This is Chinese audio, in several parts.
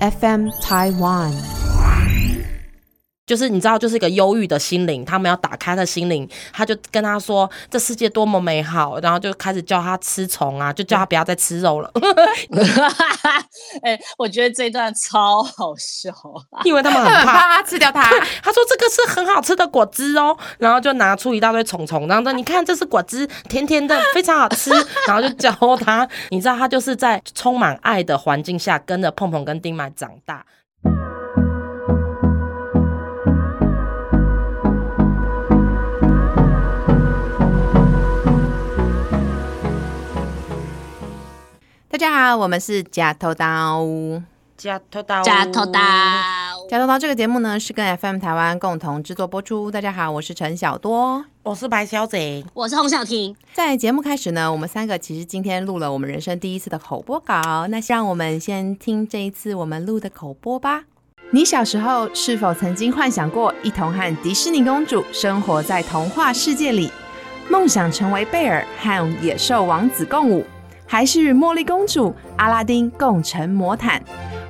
FM Taiwan。就是你知道，就是一个忧郁的心灵，他们要打开他的心灵，他就跟他说这世界多么美好，然后就开始叫他吃虫啊，就叫他不要再吃肉了。哎，我觉得这段超好笑，因为他们很怕怕他吃掉它。他说这个是很好吃的果汁哦，然后就拿出一大堆虫虫，然后说你看这是果汁，甜甜的，非常好吃，然后就教他，你知道他就是在充满爱的环境下跟着碰碰跟丁满长大。大家好，我们是假头刀。假头刀，假头刀。假头刀这个节目呢是跟 FM 台湾共同制作播出。大家好，我是陈小多。我是白小姐。我是洪小婷。在节目开始呢，我们三个其实今天录了我们人生第一次的口播稿。那让我们先听这一次我们录的口播吧。你小时候是否曾经幻想过一同和迪士尼公主生活在童话世界里，梦想成为贝尔和野兽王子共舞？还是与茉莉公主、阿拉丁共乘魔毯，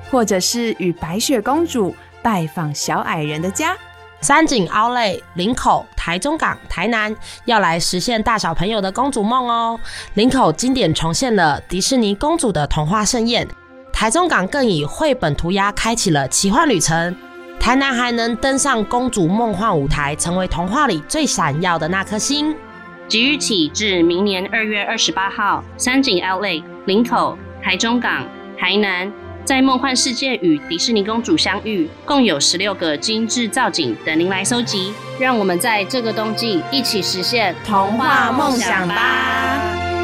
或者是与白雪公主拜访小矮人的家。三井奥莱、林口、台中港、台南要来实现大小朋友的公主梦哦。林口经典重现了迪士尼公主的童话盛宴，台中港更以绘本涂鸦开启了奇幻旅程，台南还能登上公主梦幻舞台，成为童话里最闪耀的那颗星。即日起至明年二月二十八号，三井 LA、林口、台中港、台南，在梦幻世界与迪士尼公主相遇，共有十六个精致造景等您来收集。让我们在这个冬季一起实现童话梦想吧！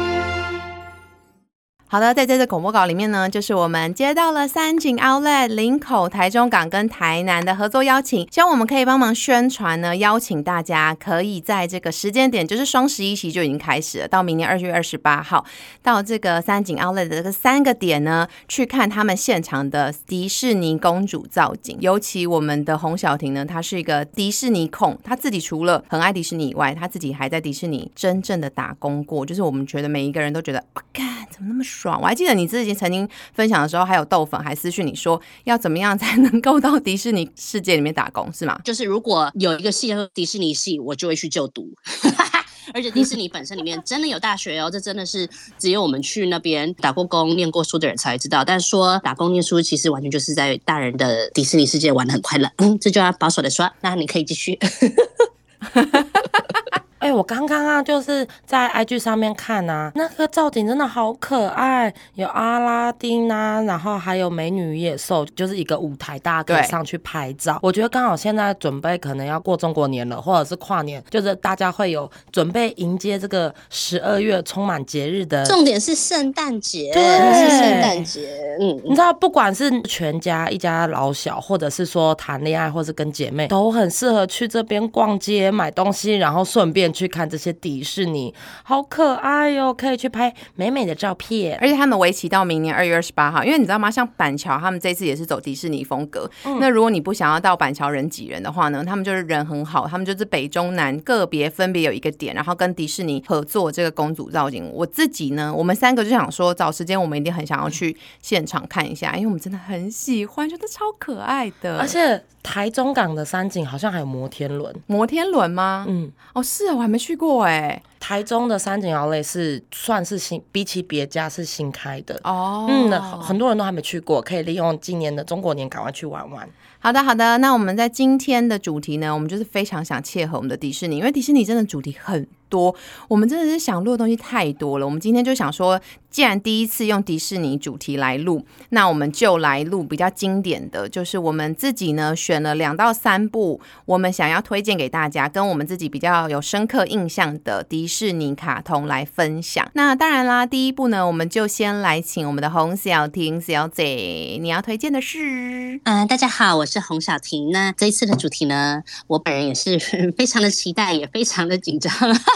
好的，在这次广播稿里面呢，就是我们接到了三井 Outlet、林口、台中港跟台南的合作邀请，希望我们可以帮忙宣传呢，邀请大家可以在这个时间点，就是双十一期就已经开始了，到明年二月二十八号，到这个三井 Outlet 的这个三个点呢，去看他们现场的迪士尼公主造景。尤其我们的洪小婷呢，她是一个迪士尼控，她自己除了很爱迪士尼以外，她自己还在迪士尼真正的打工过，就是我们觉得每一个人都觉得，哇，干怎么那么我还记得你之前曾经分享的时候，还有豆粉还私讯你说要怎么样才能够到迪士尼世界里面打工，是吗？就是如果有一个系叫迪士尼系，我就会去就读。而且迪士尼本身里面真的有大学哦，这真的是只有我们去那边打过工、念过书的人才知道。但说打工念书，其实完全就是在大人的迪士尼世界玩的很快乐。嗯，这就要保守的说，那你可以继续。哎，我刚刚啊，就是在 IG 上面看啊，那个造景真的好可爱，有阿拉丁啊，然后还有美女野兽，就是一个舞台，大家可以上去拍照。我觉得刚好现在准备可能要过中国年了，或者是跨年，就是大家会有准备迎接这个十二月充满节日的。重点是圣诞节，对，是圣诞节。嗯，你知道，不管是全家一家老小，或者是说谈恋爱，或是跟姐妹，都很适合去这边逛街买东西，然后顺便。去看这些迪士尼，好可爱哟！可以去拍美美的照片，而且他们为期到明年二月二十八号。因为你知道吗？像板桥，他们这次也是走迪士尼风格。那如果你不想要到板桥人挤人的话呢，他们就是人很好，他们就是北中南个别分别有一个点，然后跟迪士尼合作这个公主造景。我自己呢，我们三个就想说，找时间我们一定很想要去现场看一下，因为我们真的很喜欢，觉得超可爱的，而且。台中港的山景好像还有摩天轮，摩天轮吗？嗯，哦，是啊，我还没去过哎。台中的山景奥莱是算是新，比起别家是新开的哦。嗯，很多人都还没去过，可以利用今年的中国年赶快去玩玩。好的，好的。那我们在今天的主题呢，我们就是非常想切合我们的迪士尼，因为迪士尼真的主题很多，我们真的是想录的东西太多了。我们今天就想说，既然第一次用迪士尼主题来录，那我们就来录比较经典的，就是我们自己呢选了两到三部，我们想要推荐给大家，跟我们自己比较有深刻印象的迪士尼卡通来分享。那当然啦，第一部呢，我们就先来请我们的洪小婷小姐，你要推荐的是？嗯，大家好，我是。是洪小婷。那这一次的主题呢，我本人也是 非常的期待，也非常的紧张，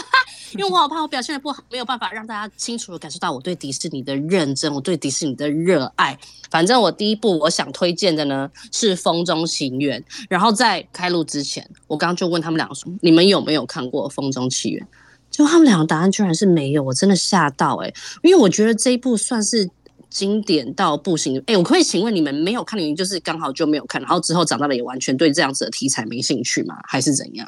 因为我好怕我表现的不好，没有办法让大家清楚的感受到我对迪迪士尼的认真，我对迪士尼的热爱。反正我第一部我想推荐的呢是《风中情缘》，然后在开录之前，我刚刚就问他们两个说：“你们有没有看过《风中情缘》？”就他们两个答案居然是没有，我真的吓到哎，因为我觉得这一部算是。经典到不行。哎，我可以请问你们没有看的原因，就是刚好就没有看，然后之后长大了也完全对这样子的题材没兴趣吗？还是怎样？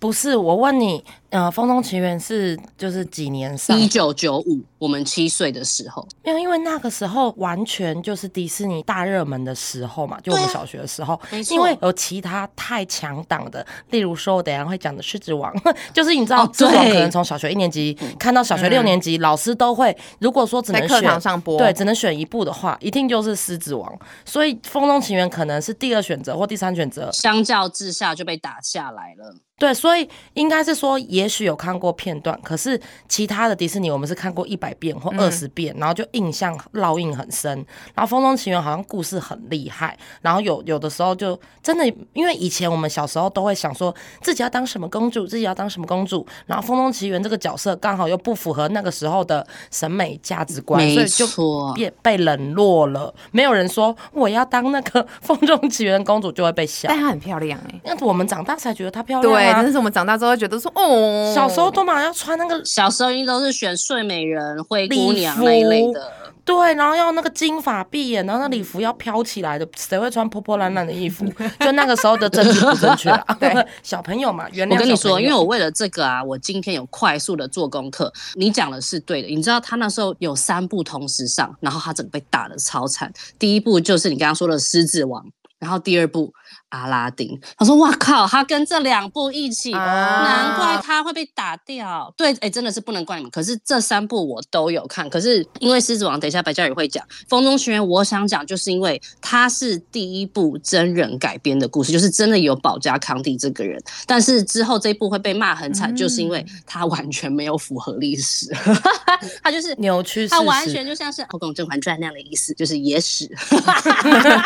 不是，我问你，呃，《风中奇缘》是就是几年上？一九九五，我们七岁的时候。没有，因为那个时候完全就是迪士尼大热门的时候嘛，就我们小学的时候。因为有其他太强档的，例如说我等下会讲的《狮子王》，就是你知道，对，可能从小学一年级看到小学六年级，老师都会，如果说只能选上播，对，只能选一部的话，一定就是《狮子王》。所以《风中奇缘》可能是第二选择或第三选择，相较之下就被打下来了。对，所以应该是说，也许有看过片段，可是其他的迪士尼我们是看过一百遍或二十遍，然后就印象烙印很深。然后《风中奇缘》好像故事很厉害，然后有有的时候就真的，因为以前我们小时候都会想说自己要当什么公主，自己要当什么公主，然后《风中奇缘》这个角色刚好又不符合那个时候的审美价值观，所以就变被冷落了。没有人说我要当那个《风中奇缘》公主就会被笑，但她很漂亮哎，那我们长大才觉得她漂亮。对。但是我们长大之后觉得说，哦，小时候都嘛要穿那个，小时候一定都是选睡美人、灰姑娘那一类的，对，然后要那个金发碧眼，然后那礼服要飘起来的，谁会穿破破烂烂的衣服？就那个时候的政治不正确啊！对，小朋友嘛，原谅我跟你说，因为我为了这个啊，我今天有快速的做功课。你讲的是对的，你知道他那时候有三部同时上，然后他整个被打的超惨。第一部就是你刚刚说的《狮子王》，然后第二部。阿拉丁，他说：“哇靠，他跟这两部一起，难怪他会被打掉。对，哎，真的是不能怪你们。可是这三部我都有看，可是因为《狮子王》，等一下白嘉宇会讲《风中奇缘》，我想讲就是因为它是第一部真人改编的故事，就是真的有保加康帝这个人。但是之后这一部会被骂很惨，就是因为他完全没有符合历史，他就是扭曲，他完全就像是《后宫甄嬛传》那样的意思，就是野史。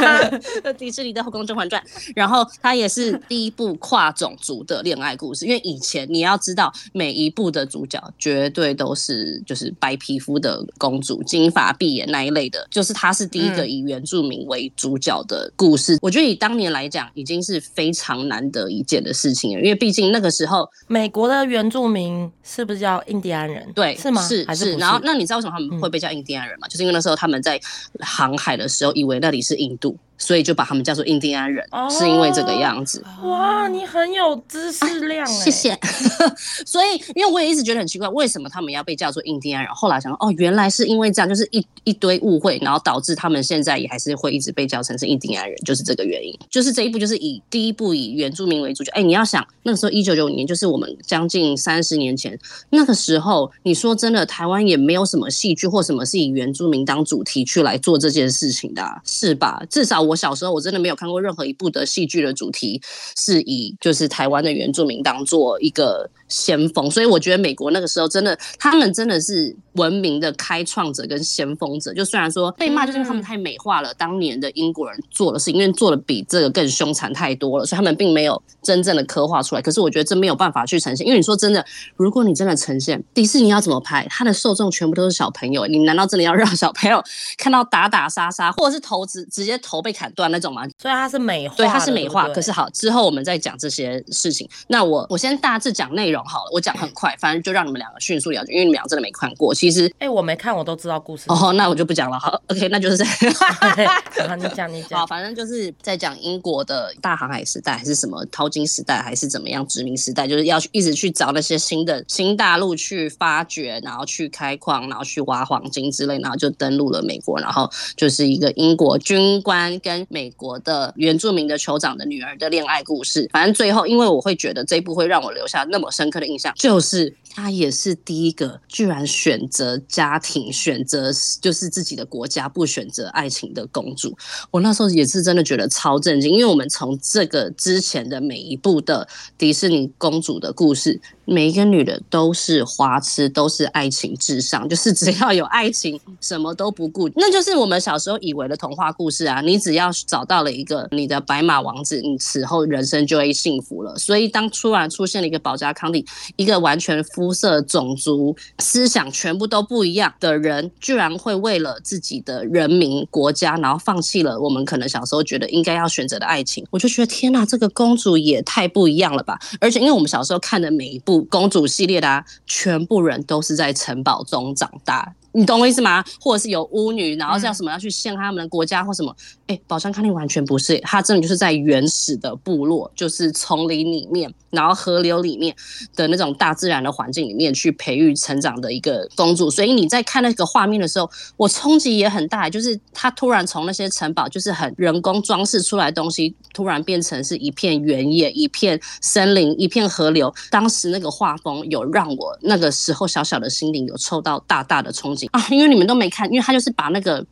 迪士尼的《后宫甄嬛传》。”然后它也是第一部跨种族的恋爱故事，因为以前你要知道每一部的主角绝对都是就是白皮肤的公主、金发碧眼那一类的，就是它是第一个以原住民为主角的故事。我觉得以当年来讲，已经是非常难得一见的事情了，因为毕竟那个时候美国的原住民是不是叫印第安人？对，是吗？是是。然后那你知道为什么他们会被叫印第安人吗？就是因为那时候他们在航海的时候，以为那里是印度。所以就把他们叫做印第安人，是因为这个样子。哇，你很有知识量，谢谢。所以，因为我也一直觉得很奇怪，为什么他们要被叫做印第安人？后来想，哦，原来是因为这样，就是一一堆误会，然后导致他们现在也还是会一直被叫成是印第安人，就是这个原因。就是这一部就是以第一部以原住民为主角。哎，你要想那个时候一九九五年，就是我们将近三十年前，那个时候你说真的，台湾也没有什么戏剧或什么是以原住民当主题去来做这件事情的，是吧？至少。我小时候我真的没有看过任何一部的戏剧的主题是以就是台湾的原住民当做一个先锋，所以我觉得美国那个时候真的他们真的是文明的开创者跟先锋者。就虽然说被骂，就是因为他们太美化了当年的英国人做的事情，因为做的比这个更凶残太多了，所以他们并没有真正的刻画出来。可是我觉得这没有办法去呈现，因为你说真的，如果你真的呈现迪士尼要怎么拍，它的受众全部都是小朋友，你难道真的要让小朋友看到打打杀杀，或者是头直直接头被？砍断那种吗，所以它是美化，对，它是美化。可是好，之后我们再讲这些事情。那我我先大致讲内容好了，我讲很快，反正就让你们两个迅速了解，因为你们俩真的没看过。其实，哎，我没看，我都知道故事。哦，那我就不讲了。好，OK，那就是这样。你讲，你讲。好，反正就是在讲英国的大航海时代，还是什么淘金时代，还是怎么样殖民时代，就是要去一直去找那些新的新大陆去发掘，然后去开矿，然后去挖黄金之类，然后就登陆了美国，然后就是一个英国军官。跟美国的原住民的酋长的女儿的恋爱故事，反正最后，因为我会觉得这一部会让我留下那么深深刻的印象，就是她也是第一个居然选择家庭、选择就是自己的国家，不选择爱情的公主。我那时候也是真的觉得超震惊，因为我们从这个之前的每一部的迪士尼公主的故事。每一个女的都是花痴，都是爱情至上，就是只要有爱情，什么都不顾。那就是我们小时候以为的童话故事啊！你只要找到了一个你的白马王子，你此后人生就会幸福了。所以当突然出现了一个保加康帝，一个完全肤肤色、种族、思想全部都不一样的人，居然会为了自己的人民、国家，然后放弃了我们可能小时候觉得应该要选择的爱情，我就觉得天哪，这个公主也太不一样了吧！而且因为我们小时候看的每一部。公主系列的啊，全部人都是在城堡中长大。你懂我意思吗？或者是有巫女，然后叫什么要去陷害他们的国家或什么？哎，宝山康定完全不是，它真的就是在原始的部落，就是丛林里面，然后河流里面的那种大自然的环境里面去培育成长的一个公主。所以你在看那个画面的时候，我冲击也很大，就是它突然从那些城堡，就是很人工装饰出来的东西，突然变成是一片原野、一片森林、一片河流。当时那个画风有让我那个时候小小的心灵有受到大大的冲击啊！因为你们都没看，因为他就是把那个。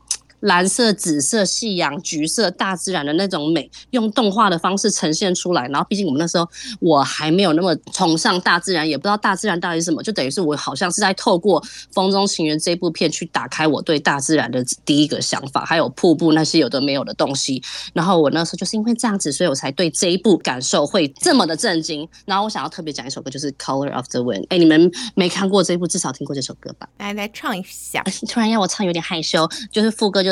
蓝色、紫色、夕阳、橘色，大自然的那种美，用动画的方式呈现出来。然后，毕竟我们那时候我还没有那么崇尚大自然，也不知道大自然到底是什么，就等于是我好像是在透过《风中情缘》这部片去打开我对大自然的第一个想法，还有瀑布那些有的没有的东西。然后我那时候就是因为这样子，所以我才对这一部感受会这么的震惊。然后我想要特别讲一首歌，就是《Color of the Wind》。哎，你们没看过这一部，至少听过这首歌吧？来来唱一下。突然要我唱，有点害羞。就是副歌就。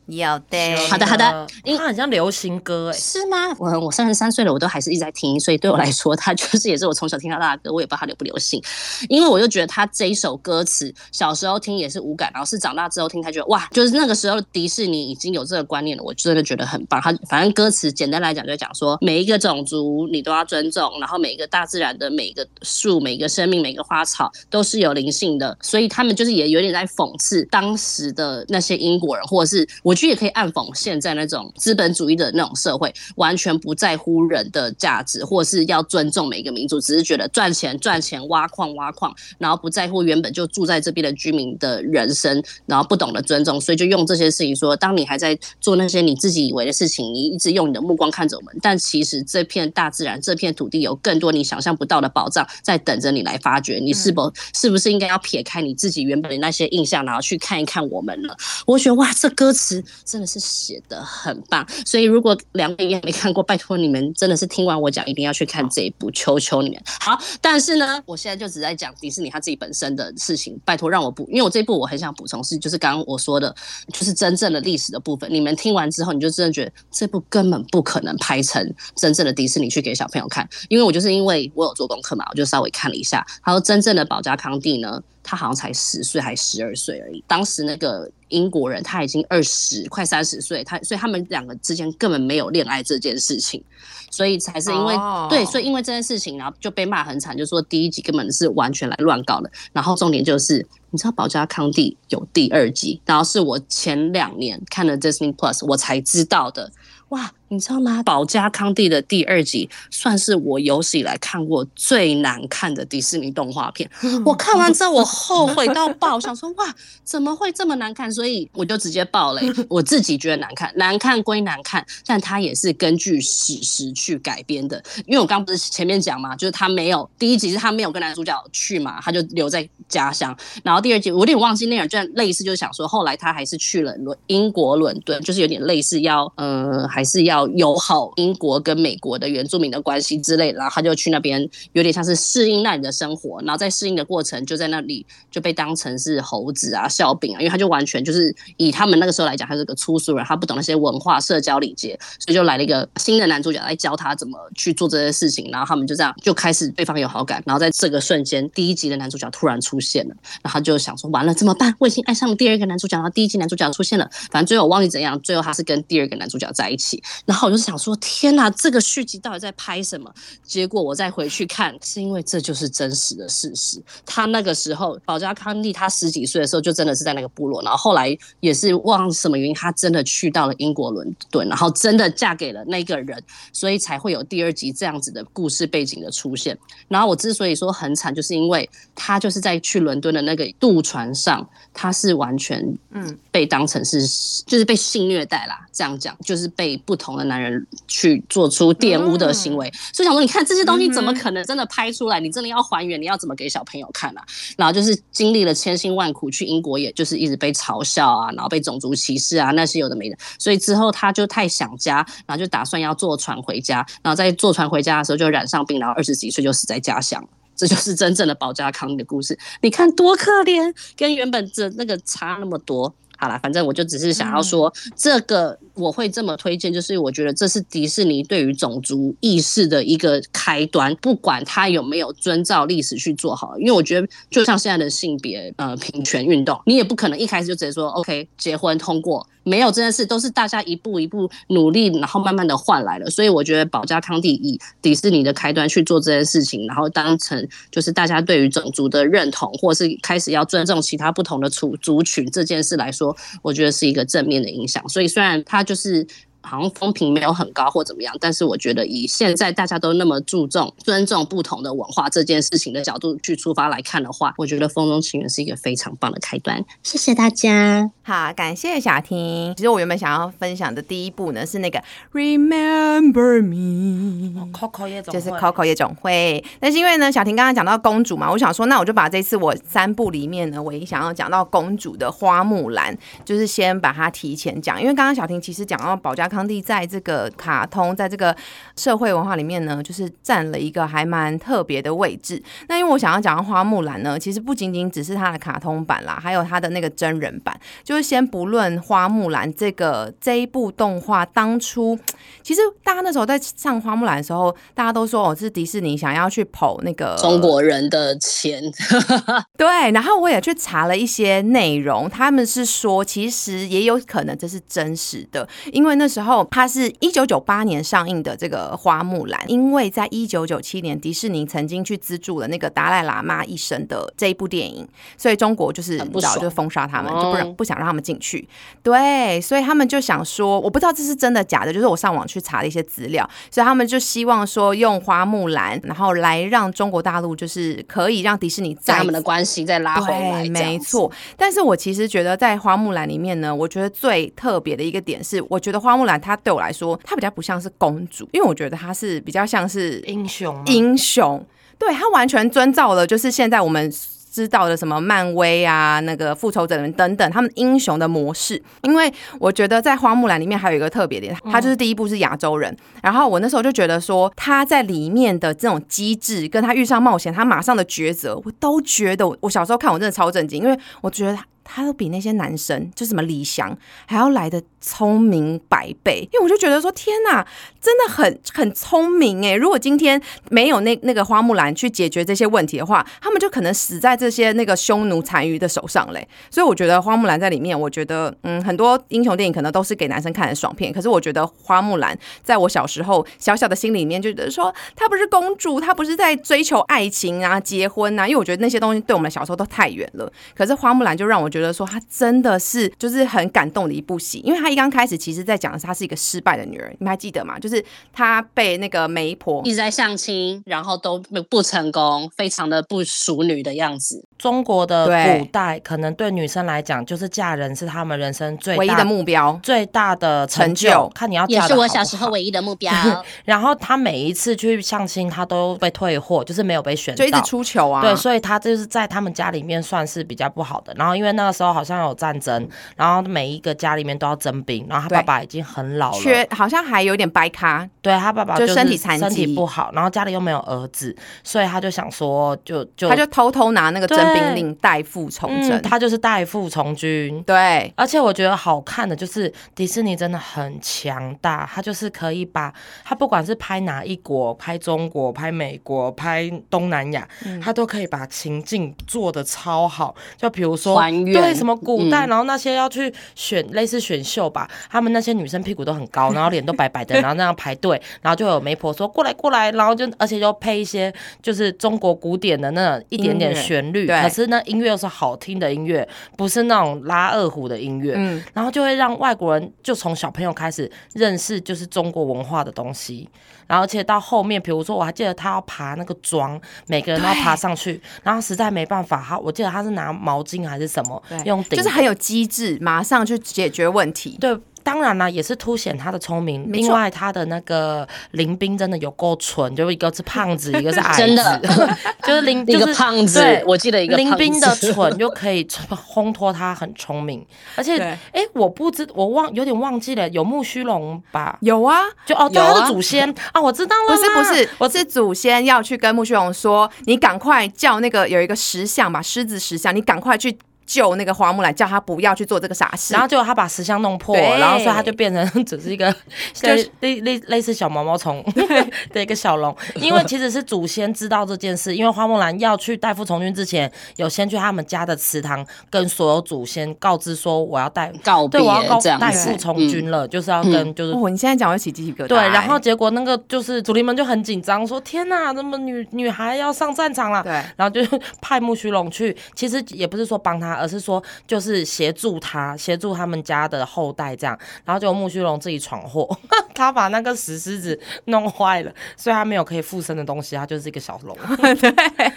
有的，好的好的，它很像流行歌哎，是吗？我我三十三岁了，我都还是一直在听，所以对我来说，它就是也是我从小听到大的歌，我也不知道它流不流行，因为我就觉得它这一首歌词，小时候听也是无感，然后是长大之后听才觉得哇，就是那个时候迪士尼已经有这个观念了，我真的觉得很棒。它反正歌词简单来讲就讲说，每一个种族你都要尊重，然后每一个大自然的每一个树、每一个生命、每个花草都是有灵性的，所以他们就是也有点在讽刺当时的那些英国人，或者是我。也可以暗讽现在那种资本主义的那种社会，完全不在乎人的价值，或是要尊重每一个民族，只是觉得赚钱赚钱挖矿挖矿，然后不在乎原本就住在这边的居民的人生，然后不懂得尊重，所以就用这些事情说，当你还在做那些你自己以为的事情，你一直用你的目光看着我们，但其实这片大自然、这片土地有更多你想象不到的宝藏在等着你来发掘。你是否是不是应该要撇开你自己原本的那些印象，然后去看一看我们呢？我觉得哇，这歌词。真的是写的很棒，所以如果两位也没看过，拜托你们真的是听完我讲，一定要去看这一部，求求你们。好，但是呢，我现在就只在讲迪士尼他自己本身的事情，拜托让我补，因为我这一部我很想补充是，就是刚刚我说的，就是真正的历史的部分。你们听完之后，你就真的觉得这部根本不可能拍成真正的迪士尼去给小朋友看，因为我就是因为我有做功课嘛，我就稍微看了一下，他说真正的保加康帝呢。他好像才十岁还十二岁而已。当时那个英国人他已经二十快三十岁，他所以他们两个之间根本没有恋爱这件事情，所以才是因为对，所以因为这件事情，然后就被骂很惨，就说第一集根本是完全来乱搞的。然后重点就是，你知道保加康帝有第二集，然后是我前两年看了 Disney Plus 我才知道的。哇！你知道吗？保加康帝的第二集算是我有史以来看过最难看的迪士尼动画片。我看完之后，我后 悔到爆，想说哇，怎么会这么难看？所以我就直接爆雷。我自己觉得难看，难看归难看，但它也是根据史实去改编的。因为我刚不是前面讲嘛，就是他没有第一集是他没有跟男主角去嘛，他就留在家乡。然后第二集我有点忘记内容，就类似就是想说，后来他还是去了伦英国伦敦，就是有点类似要呃还是要。友好英国跟美国的原住民的关系之类，然后他就去那边，有点像是适应那里的生活，然后在适应的过程，就在那里就被当成是猴子啊、笑柄啊，因为他就完全就是以他们那个时候来讲，他是个粗俗人，他不懂那些文化、社交礼节，所以就来了一个新的男主角来教他怎么去做这些事情，然后他们就这样就开始对方有好感，然后在这个瞬间，第一集的男主角突然出现了，然后就想说完了怎么办？我已经爱上了第二个男主角，然后第一集男主角出现了，反正最后我忘记怎样，最后他是跟第二个男主角在一起。然后我就想说，天哪，这个续集到底在拍什么？结果我再回去看，是因为这就是真实的事实。他那个时候，保加康利他十几岁的时候，就真的是在那个部落。然后后来也是忘什么原因，他真的去到了英国伦敦，然后真的嫁给了那个人，所以才会有第二集这样子的故事背景的出现。然后我之所以说很惨，就是因为他就是在去伦敦的那个渡船上，他是完全嗯被当成是就是被性虐待啦，这样讲就是被不同的。男人去做出玷污的行为，所以想说，你看这些东西怎么可能真的拍出来？你真的要还原，你要怎么给小朋友看啊？然后就是经历了千辛万苦去英国，也就是一直被嘲笑啊，然后被种族歧视啊，那些有的没的。所以之后他就太想家，然后就打算要坐船回家。然后在坐船回家的时候就染上病，然后二十几岁就死在家乡。这就是真正的保加康的故事。你看多可怜，跟原本的那个差那么多。好了，反正我就只是想要说，这个我会这么推荐，就是我觉得这是迪士尼对于种族意识的一个开端，不管他有没有遵照历史去做好，因为我觉得就像现在的性别呃平权运动，你也不可能一开始就直接说 OK 结婚通过。没有这件事，都是大家一步一步努力，然后慢慢的换来了。所以我觉得保加康帝以迪士尼的开端去做这件事情，然后当成就是大家对于种族的认同，或是开始要尊重其他不同的族族群这件事来说，我觉得是一个正面的影响。所以虽然他就是。好像风评没有很高或怎么样，但是我觉得以现在大家都那么注重尊重不同的文化这件事情的角度去出发来看的话，我觉得《风中情缘》是一个非常棒的开端。谢谢大家，好，感谢小婷。其实我原本想要分享的第一部呢是那个《Remember Me》，Coco 夜总就是 Coco 夜总会。但是因为呢，小婷刚刚讲到公主嘛，我想说，那我就把这次我三部里面呢，唯一想要讲到公主的花木兰，就是先把它提前讲，因为刚刚小婷其实讲到保加。康帝在这个卡通，在这个社会文化里面呢，就是占了一个还蛮特别的位置。那因为我想要讲到花木兰呢，其实不仅仅只是它的卡通版啦，还有它的那个真人版。就是先不论花木兰这个这一部动画当初，其实大家那时候在上花木兰的时候，大家都说哦，是迪士尼想要去捧那个中国人的钱。对，然后我也去查了一些内容，他们是说其实也有可能这是真实的，因为那时候。然后它是一九九八年上映的这个花木兰，因为在一九九七年迪士尼曾经去资助了那个达赖喇嘛一生的这一部电影，所以中国就是不知道就封杀他们，就不让不想让他们进去。对，所以他们就想说，我不知道这是真的假的，就是我上网去查了一些资料，所以他们就希望说用花木兰，然后来让中国大陆就是可以让迪士尼在他们的关系再拉回来。没错，但是我其实觉得在花木兰里面呢，我觉得最特别的一个点是，我觉得花木兰。她对我来说，她比较不像是公主，因为我觉得她是比较像是英雄。英雄，对她完全遵照了，就是现在我们知道的什么漫威啊、那个复仇者们等等，他们英雄的模式。因为我觉得在花木兰里面还有一个特别点，她就是第一部是亚洲人。然后我那时候就觉得说，她在里面的这种机制，跟她遇上冒险，她马上的抉择，我都觉得我小时候看我真的超震惊，因为我觉得。他都比那些男生，就什么李翔，还要来的聪明百倍。因为我就觉得说，天哪，真的很很聪明哎！如果今天没有那那个花木兰去解决这些问题的话，他们就可能死在这些那个匈奴残余的手上嘞。所以我觉得花木兰在里面，我觉得嗯，很多英雄电影可能都是给男生看的爽片。可是我觉得花木兰在我小时候小小的心里面，就觉得说，她不是公主，她不是在追求爱情啊、结婚啊。因为我觉得那些东西对我们小时候都太远了。可是花木兰就让我觉得说，她真的是就是很感动的一部戏，因为她一刚开始其实在讲的是她是一个失败的女人，你们还记得吗？就是她被那个媒婆一直在相亲，然后都不成功，非常的不淑女的样子。中国的古代可能对女生来讲，就是嫁人是她们人生最唯一的目标，最大的成就。看你要也是我小时候唯一的目标。然后她每一次去相亲，她都被退货，就是没有被选，就一直出糗啊。对，所以她就是在他们家里面算是比较不好的。然后因为那个时候好像有战争，然后每一个家里面都要征兵，然后他爸爸已经很老了，缺好像还有点白咖。对他爸爸就身体残疾，身体不好，然后家里又没有儿子，所以他就想说，就就他就偷偷拿那个征兵令代父从征，他就是代父从军。对，而且我觉得好看的就是迪士尼真的很强大，他就是可以把他不管是拍哪一国，拍中国、拍美国、拍东南亚，他都可以把情境做的超好。就比如说，对什么古代，然后那些要去选类似选秀吧，他们那些女生屁股都很高，然后脸都白白的，然后那样排队。然后就有媒婆说过来过来，然后就而且就配一些就是中国古典的那一点点旋律，可是那音乐又是好听的音乐，不是那种拉二胡的音乐，嗯，然后就会让外国人就从小朋友开始认识就是中国文化的东西，然后而且到后面，比如说我还记得他要爬那个桩，每个人都要爬上去，然后实在没办法，他我记得他是拿毛巾还是什么用，就是很有机智，马上去解决问题，对。当然啦，也是凸显他的聪明。另外，他的那个林兵真的有够蠢，就一个是胖子，一个是矮子，真的 就是林一个胖子。我记得一个林兵的蠢就可以烘托他很聪明。而且，哎，我不知我忘有点忘记了，有木须龙吧？有啊，就哦，对他的祖先啊，我知道了。不是不是，我是祖先要去跟木须龙说，你赶快叫那个有一个石像吧，狮子石像，你赶快去。救那个花木兰，叫他不要去做这个傻事。然后结果他把石像弄破了，然后所以他就变成 只是一个就是类类类似小毛毛虫 的一个小龙。因为其实是祖先知道这件事，因为花木兰要去代父从军之前，有先去他们家的祠堂跟所有祖先告知说我要代告对我要告代父从军了，就是要跟就是哦，你现在讲我就起鸡皮疙瘩。对，然后结果那个就是祖灵们就很紧张，说天哪，怎么女女孩要上战场了？对然后就派木须龙去，其实也不是说帮他，而是说就是协助他，协助他们家的后代这样。然后结果木须龙自己闯祸，他把那个石狮子弄坏了，所以他没有可以附身的东西，他就是一个小龙。对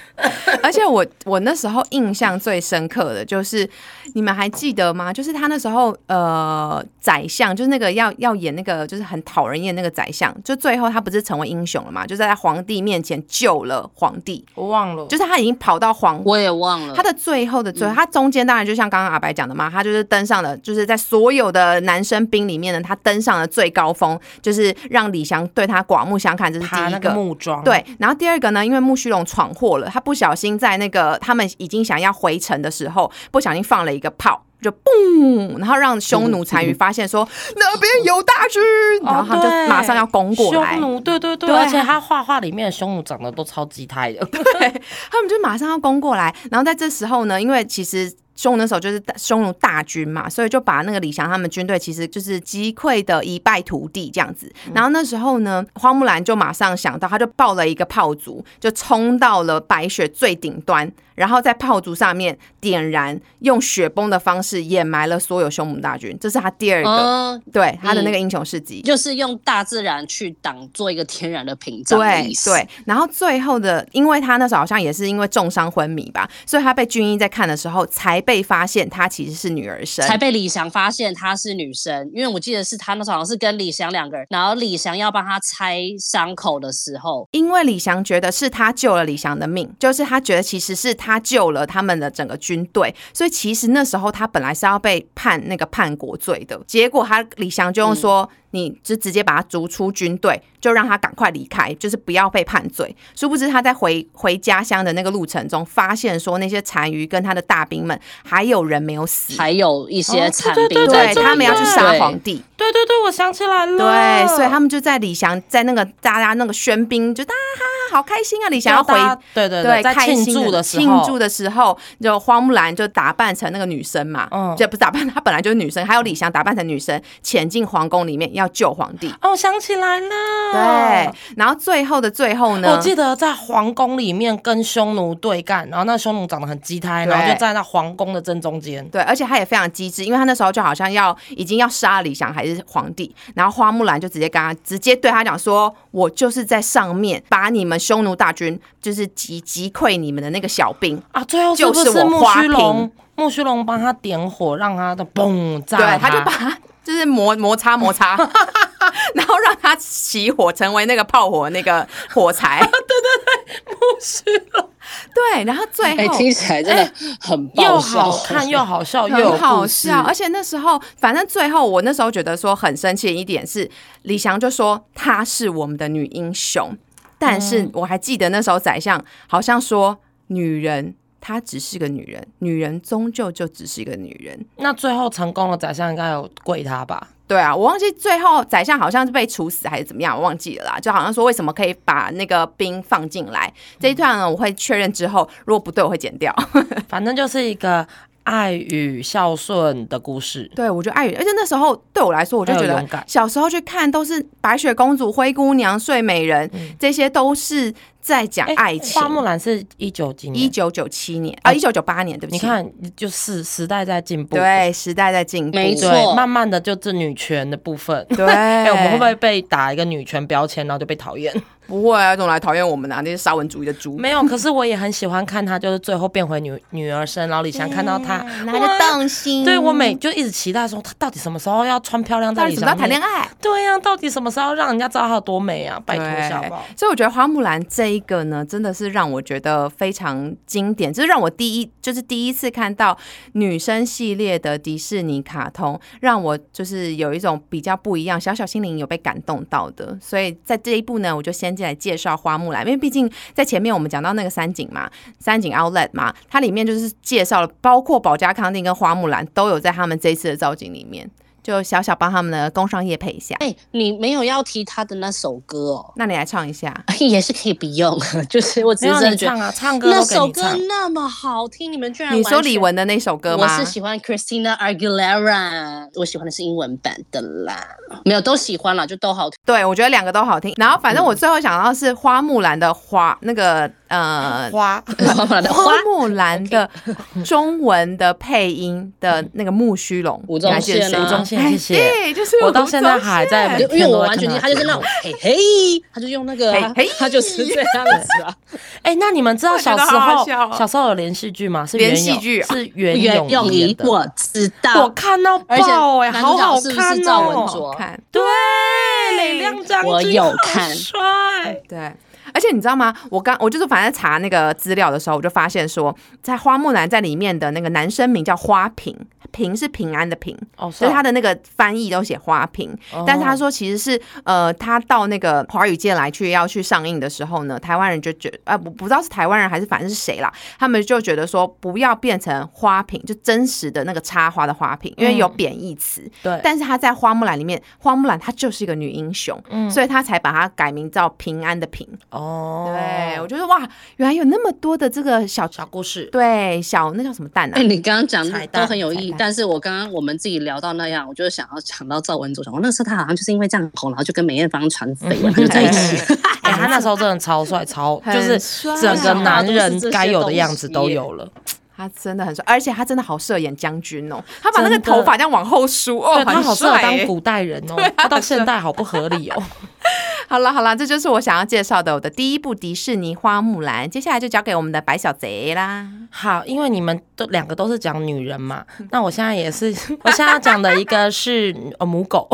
而且我我那时候印象最深刻的就是，你们还记得吗？就是他那时候呃，宰相就是那个要要演那个就是很讨人厌那个宰相，就最后他不是成为英雄了嘛？就在皇帝面前救了皇帝，我忘了，就是他已经跑到皇我也忘了他。的最后的最嗯后，他中间当然就像刚刚阿白讲的嘛，他就是登上了，就是在所有的男生兵里面呢，他登上了最高峰，就是让李翔对他刮目相看，这是第一个。木桩，对，然后第二个呢，因为木须龙闯祸了，他不小心在那个他们已经想要回城的时候，不小心放了一个炮，就嘣，然后让匈奴单于发现说那边有大军，然后他们就对马上要攻过来匈，奴，对对对，对而且他画画里面的匈奴长得都超级态的，他们就马上要攻过来。然后在这时候呢，因为其实。匈奴那时候就是大匈奴大军嘛，所以就把那个李翔他们军队其实就是击溃的一败涂地这样子。然后那时候呢，花木兰就马上想到，他就抱了一个炮竹，就冲到了白雪最顶端，然后在炮竹上面点燃，用雪崩的方式掩埋了所有匈奴大军。这是他第二个，嗯，对他的那个英雄事迹。就是用大自然去挡做一个天然的屏障的对。对，然后最后的，因为他那时候好像也是因为重伤昏迷吧，所以他被军医在看的时候才被发现他其实是女儿身。才被李翔发现她是女生，因为我记得是他那时候好像是跟李翔两个人，然后李翔要帮他拆伤口的时候，因为李翔觉得是他救了李翔的命，就是他觉得其实是他救了他们的整个军队，所以其实那时候他本来是要被判那个叛国罪的，结果他李翔就用说。你就直接把他逐出军队，就让他赶快离开，就是不要被判罪。殊不知他在回回家乡的那个路程中，发现说那些单于跟他的大兵们还有人没有死，还有一些哦残对对兵对他们要去杀皇帝。对对对，我想起来了，对，所以他们就在李翔在那个大家那个喧宾，就大哈好开心啊！李翔要回对对对在庆祝的时候，庆祝的时候，就花木兰就打扮成那个女生嘛，嗯就不是打扮，她本来就是女生，还有李翔打扮成女生潜进皇宫里面要救皇帝。哦，想起来了，对，然后最后的最后呢，我记得在皇宫里面跟匈奴对干，然后那匈奴长得很鸡胎，然后对就在那皇宫的正中间。对，而且他也非常机智，因为他那时候就好像要已经要杀李翔还是皇帝，然后花木兰就直接跟他直接对他讲说：“我就是在上面把你们匈奴大军就是击击溃你们的那个小兵。啊，最后是就是我花须龙瓶？木须龙帮他点火，让他的嘣”炸对，他就把他就是摩摩擦摩擦，然后让他起火，成为那个炮火那个火柴。对对对木须龙 对，然后最哎、后。听起来真的很又爆笑，好看又好笑又好笑，而且那时候，反正最后我那时候觉得说很生气的一点是，李翔就说她是我们的女英雄，但是我还记得那时候宰相好像说，女人她只是个女人，女人终究就只是一个女人。那最后成功了，宰相应该有跪她吧？对啊，我忘记最后宰相好像是被处死还是怎么样，我忘记了啦。就好像说为什么可以把那个兵放进来这一段呢？我会确认之后，如果不对我会剪掉。反正就是一个爱与孝顺的故事。对，我觉得爱与，而且那时候对我来说，我就觉得小时候去看都是白雪公主、灰姑娘、睡美人，这些都是在讲哎爱情。花木兰是一九几年？一九九七年啊，一九九八年，对不起。你看，就是时代在进步。对，时代在进步。没错，慢慢的就这女权的部分。对，哎、我们会不会被打一个女权标签，然后就被讨厌？不会啊？总来讨厌我们啊，那些沙文主义的猪。没有，可是我也很喜欢看她，就是最后变回女女儿身，然后李翔看到她，拿着动心，对我每就一直期待说，她到底什么时候要穿漂亮在到底什么时候？谈恋爱？对呀、到底什么时候让人家知道她有多美啊？拜托一下好不好？所以我觉得花木兰这一个呢，真的是让我觉得非常经典，这是让我第一就是第一次看到女生系列的迪士尼卡通，让我就是有一种比较不一样，小小心灵有被感动到的。所以在这一部呢，我就先进来介绍花木兰，因为毕竟在前面我们讲到那个三井嘛，三井 Outlet 嘛，它里面就是介绍了，包括保加康定跟花木兰都有在他们这一次的造景里面。就小小帮他们的工商业配一下。哎，你没有要提他的那首歌哦？那你来唱一下，也是可以不用。就是我只是真的觉得唱歌那首歌那么好听，你们居然你说李玟的那首歌吗？我是喜欢 Christina Aguilera，我喜欢的是英文版的啦。没有都喜欢了，就都好听。对，我觉得两个都好听。然后反正我最后想到是花木兰的花那个。呃，花。花木兰的花？木兰的中文的配音的那个木须龙，吴宗宪，吴宗宪，谢谢。对，就是我到现在还在，因为我完全记得他就是那种嘿 嘿，他就用那个嘿，他就是这样子啊。哎，那你们知道小时候小时候有连续剧吗？是连续剧，是袁咏仪的。我知道，我看到爆哎，好好看哦。看，对，雷亮张我有看，帅，对。而且你知道吗？我刚我就是反正查那个资料的时候，我就发现说，在花木兰在里面的那个男生名叫花瓶。平是平安的平，所以他的那个翻译都写花瓶，但是他说其实是呃，他到那个华语界来去要去上映的时候呢，台湾人就觉呃不不知道是台湾人还是反正是谁啦，他们就觉得说不要变成花瓶，就真实的那个插花的花瓶，因为有贬义词。对，但是他在花木兰里面，花木兰她就是一个女英雄，所以他才把它改名叫平安的平。哦，对我觉得哇，原来有那么多的这个小小故事，对，小那叫什么蛋啊？哎，你刚刚讲的都很有意义。但是我刚刚我们自己聊到那样，我就想要抢到赵文卓，我那时候他好像就是因为这样红，然后就跟梅艳芳传绯闻，就在一起。哎，他那时候真的超帅，超就是整个男人该有的样子都有了。他真的很帅，而且他真的好适合演将军哦。他把那个头发这样往后梳，哦，他好适合当古代人哦。他到现代好不合理哦。好了好了，这就是我想要介绍的我的第一部迪士尼花木兰。接下来就交给我们的白小贼啦。好，因为你们都两个都是讲女人嘛，那我现在也是，我现在要讲的一个是哦母狗。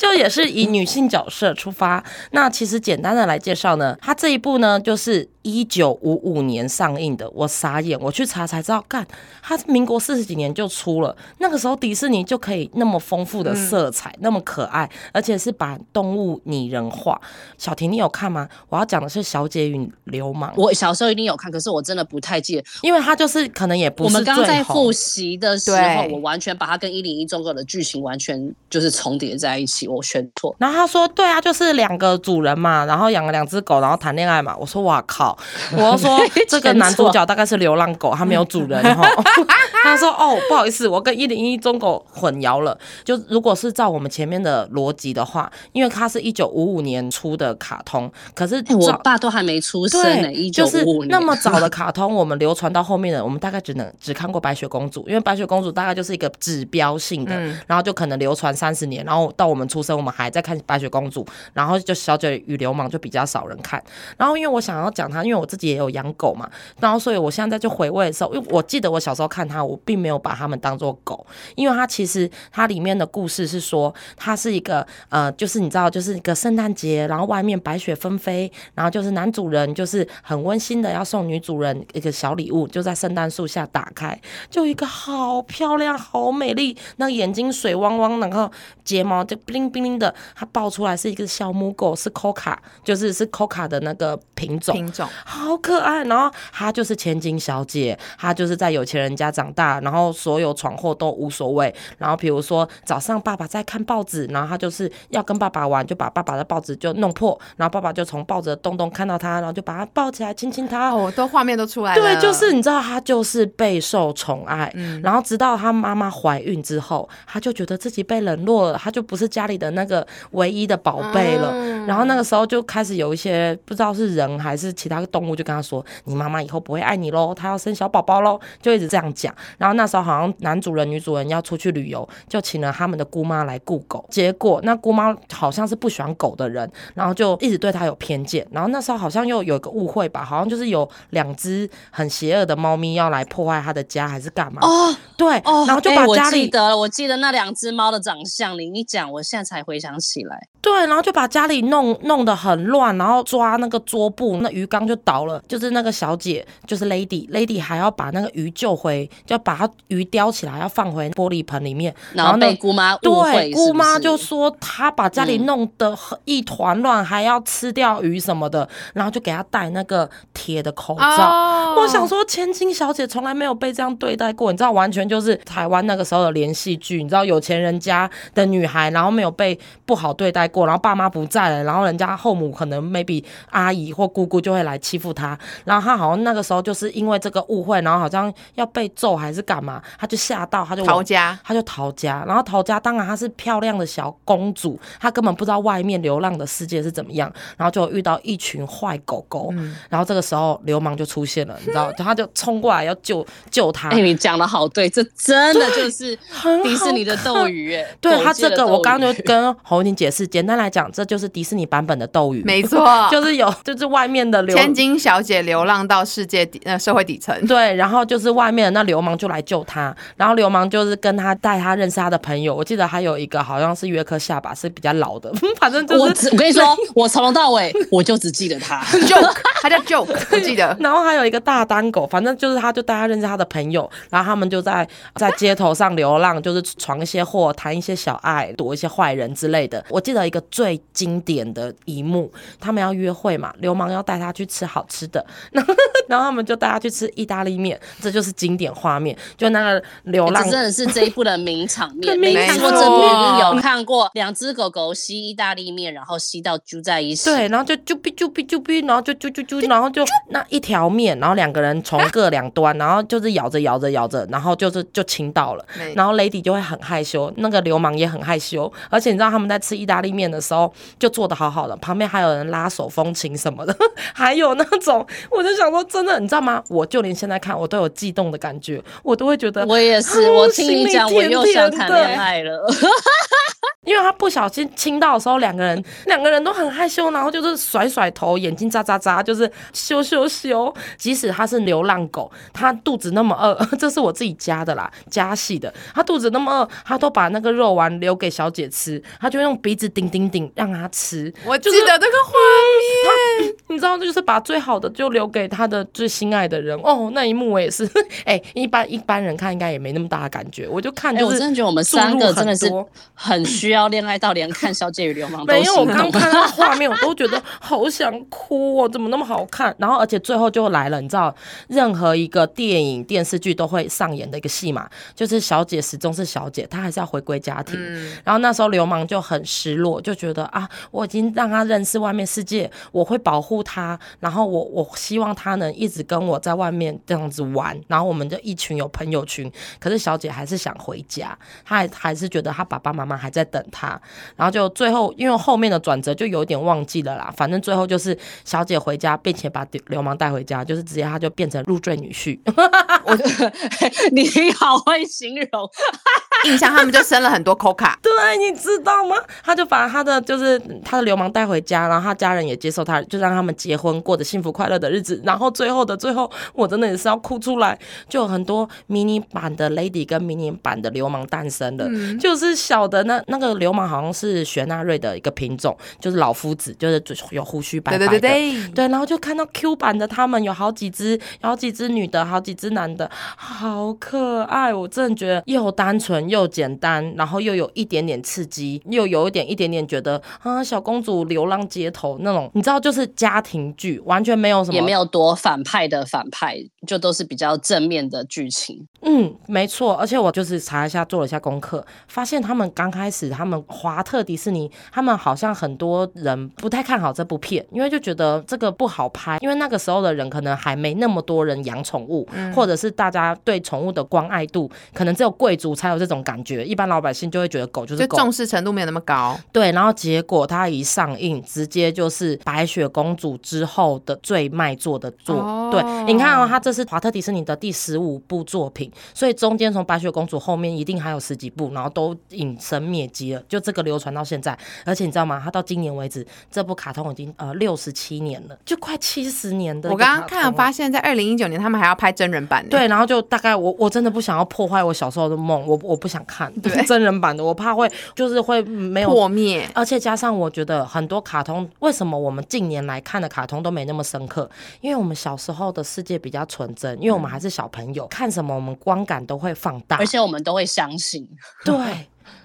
就就也是以女性角色出发。那其实简单的来介绍呢，它这一部呢就是一九五五年上映的。我傻眼，我去查才知道，干，它民国四十几年就出了。那个时候迪士尼就可以那么丰富的色彩，那么可爱，而且是把动物拟人化。小婷，你有看吗？我要讲的是《小姐与流氓》。我小时候一定有看，可是我真的不太记得，因为它就是可能也不是。我们刚刚在复习的时候，我完全把它跟一零一中国的剧情完全。就是重叠在一起，我选错。然后他说：“对啊，就是两个主人嘛，然后养了两只狗，然后谈恋爱嘛。”我说：“哇靠！”我说：“这个男主角大概是流浪狗，他没有主人哈。”他说：“哦，不好意思，我跟一零一中狗混淆了。就如果是照我们前面的逻辑的话，因为它是一九五五年出的卡通，可是我爸都还没出生呢。一九五五年那么早的卡通，我们流传到后面的，我们大概只能只看过白雪公主，因为白雪公主大概就是一个指标性的，然后就可能流传。”三十年，然后到我们出生，我们还在看白雪公主，然后就小姐与流氓就比较少人看。然后因为我想要讲它，因为我自己也有养狗嘛，然后所以我现在就回味的时候，因为我记得我小时候看它，我并没有把它们当做狗，因为它其实它里面的故事是说，它是一个呃，就是你知道，就是一个圣诞节，然后外面白雪纷飞，然后就是男主人就是很温馨的要送女主人一个小礼物，就在圣诞树下打开，就一个好漂亮、好美丽，那眼睛水汪汪，然后。睫毛就冰冰冰的，它抱出来是一个小母狗，是 Coca，就是是 Coca 的那个品种，品种好可爱。然后它就是千金小姐，她就是在有钱人家长大，然后所有闯祸都无所谓。然后比如说早上爸爸在看报纸，然后她就是要跟爸爸玩，就把爸爸的报纸就弄破，然后爸爸就从报纸的洞洞看到他，然后就把他抱起来亲亲他。哦，都画面都出来了。对，就是你知道，他就是备受宠爱。嗯然后直到他妈妈怀孕之后，他就觉得自己被冷落了。他就不是家里的那个唯一的宝贝了，然后那个时候就开始有一些不知道是人还是其他动物，就跟他说：“你妈妈以后不会爱你喽，她要生小宝宝喽。”就一直这样讲。然后那时候好像男主人、女主人要出去旅游，就请了他们的姑妈来雇狗。结果那姑妈好像是不喜欢狗的人，然后就一直对他有偏见。然后那时候好像又有一个误会吧，好像就是有两只很邪恶的猫咪要来破坏他的家，还是干嘛？哦，对，然后就把家里的，我记得那两只猫的长相。你你讲，我现在才回想起来。对，然后就把家里弄弄得很乱，然后抓那个桌布，那鱼缸就就倒了，就是那个小姐，就是 Lady，Lady 还要把那个鱼救回，就要把它鱼叼起来，要放回玻璃盆里面，然后被姑妈误会，对，姑妈就说她把家里弄得一团乱，还要吃掉鱼什么的，然后就给她戴那个铁的口罩。我想说，千金小姐从来没有被这样对待过，你知道，完全就是台湾那个时候的连续剧，你知道，有钱人家的女孩，然后没有被不好对待过，然后爸妈不在了，然后人家后母可能 maybe 阿姨或姑姑就会来欺负她，然后她好像那个时候就是因为这个误会，然后好像要被揍还是干嘛，她就吓到，她就逃家，她就逃家，然后逃家，当然她是漂亮的小公主，她根本不知道外面流浪的世界是怎么样，然后就遇到一群坏狗狗，然后这个时候流氓就出现了，你知道，他就冲过来要救救她。哎，你讲的好对，这真的就是 迪士尼的斗鱼，哎，对他这个我刚刚就跟侯婷解释，简单来讲，这就是迪士尼版本的斗鱼，没错，就是有就是外面的流千金小姐流浪到世界底呃社会底层，对，然后就是外面的那流氓就来救她，然后流氓就是跟他带他认识他的朋友，我记得还有一个好像是约克夏吧，是比较老的，反正就是我跟你说，我从头到尾我就只记得他 joke，他叫 joke，我记得，然后还有一个大单狗，反正就是他就带他认识他的朋友，然后他们就在在街头上流浪，就是闯一些祸，谈一些小爱，躲一些坏人之类的。我记得一个最经典的一幕，他们要约会嘛，流氓要带他去吃好吃的，然后他们就带他去吃意大利面，这就是经典画面。就那个流浪，真的是这一部的名场面。没看过，这部有看过两只狗狗吸意大利面，然后吸到揪在一起。对，然后就啾哔啾哔啾哔，然后就啾啾啾，然后就那一条面，然后两个人从各两端，然后就是咬着咬着咬着，然后就是就亲到了。然后 Lady 就会很害羞，那个流氓也很害羞，而且你知道他们在吃意大利面的时候就做的好好的，旁边还有人拉手风琴什么的，还有那种，我就想说，真的，你知道吗？我就连现在看我都有悸动的感觉，我都会觉得，我也是，我听你讲，我又想谈恋爱了。因为他不小心亲到的时候，两个人两个人都很害羞，然后就是甩甩头，眼睛眨眨眨，就是羞羞羞。即使他是流浪狗，他肚子那么饿，这是我自己加的啦，加戏的。他肚子那么饿，他都把那个肉丸留给小姐吃，他就用鼻子顶顶顶让他吃。我记得那个画面，你知道，就是把最好的就留给他的最心爱的人。哦，那一幕我也是，哎，一般一般人看应该也没那么大的感觉，我就看，我真的觉得我们三个真的是很需要恋爱到连看《小姐与流氓》都没有，我刚看到画面，我都觉得好想哭哦，怎么那么好看？然后而且最后就来了，你知道，任何一个电影电视剧都会上演的一个戏码，就是小姐始终是小姐，她还是要回归家庭。然后那时候流氓就很失落，就觉得啊，我已经让他认识外面世界，我会保护他，然后我我希望他能一直跟我在外面这样子玩，然后我们就一群有朋友群。可是小姐还是想回家，她还还是觉得她爸爸妈妈还在等她。然后就最后，因为后面的转折就有点忘记了啦。反正最后就是小姐回家，并且把流氓带回家，就是直接他就变成入赘女婿。我你好会形容，印象他们就生了很多 Coca。对，你知道吗？他就把他的就是他的流氓带回家，然后他家人也接受他，就让他们结婚，过着幸福快乐的日子。然后最后的最后，我真的也是要哭出来，就有很多迷你版的 Lady 跟迷你版的流氓诞生了。就是小的那那个流氓。好像是雪纳瑞的一个品种，就是老夫子，就是有胡须白白的。对对对对，然后就看到 Q 版的，他们有好几只，有好几只女的，好几只男的，好可爱。我真的觉得又单纯又简单，然后又有一点点刺激，又有一点一点点觉得啊，小公主流浪街头那种，你知道，就是家庭剧，完全没有什么，也没有多反派的反派，就都是比较正面的剧情。嗯，没错。而且我就是查一下，做了一下功课，发现他们刚开始他们。华特迪士尼，他们好像很多人不太看好这部片，因为就觉得这个不好拍，因为那个时候的人可能还没那么多人养宠物，或者是大家对宠物的关爱度，可能只有贵族才有这种感觉，一般老百姓就会觉得狗就是狗，重视程度没有那么高。对，然后结果它一上映，直接就是白雪公主之后的最卖座的作。对，你看哦，它这是华特迪士尼的第十五部作品，所以中间从白雪公主后面一定还有十几部，然后都隐身灭迹了，就这。个流传到现在，而且你知道吗？它到今年为止，这部卡通已经呃六十七年了，就快七十年的。我刚刚看了发现，在二零一九年他们还要拍真人版。对，然后就大概我我真的不想要破坏我小时候的梦，我我不想看对 真人版的，我怕会就是会没有破灭。而且加上，我觉得很多卡通，为什么我们近年来看的卡通都没那么深刻？因为我们小时候的世界比较纯真，因为我们还是小朋友，看什么我们观感都会放大，而且我们都会相信。对。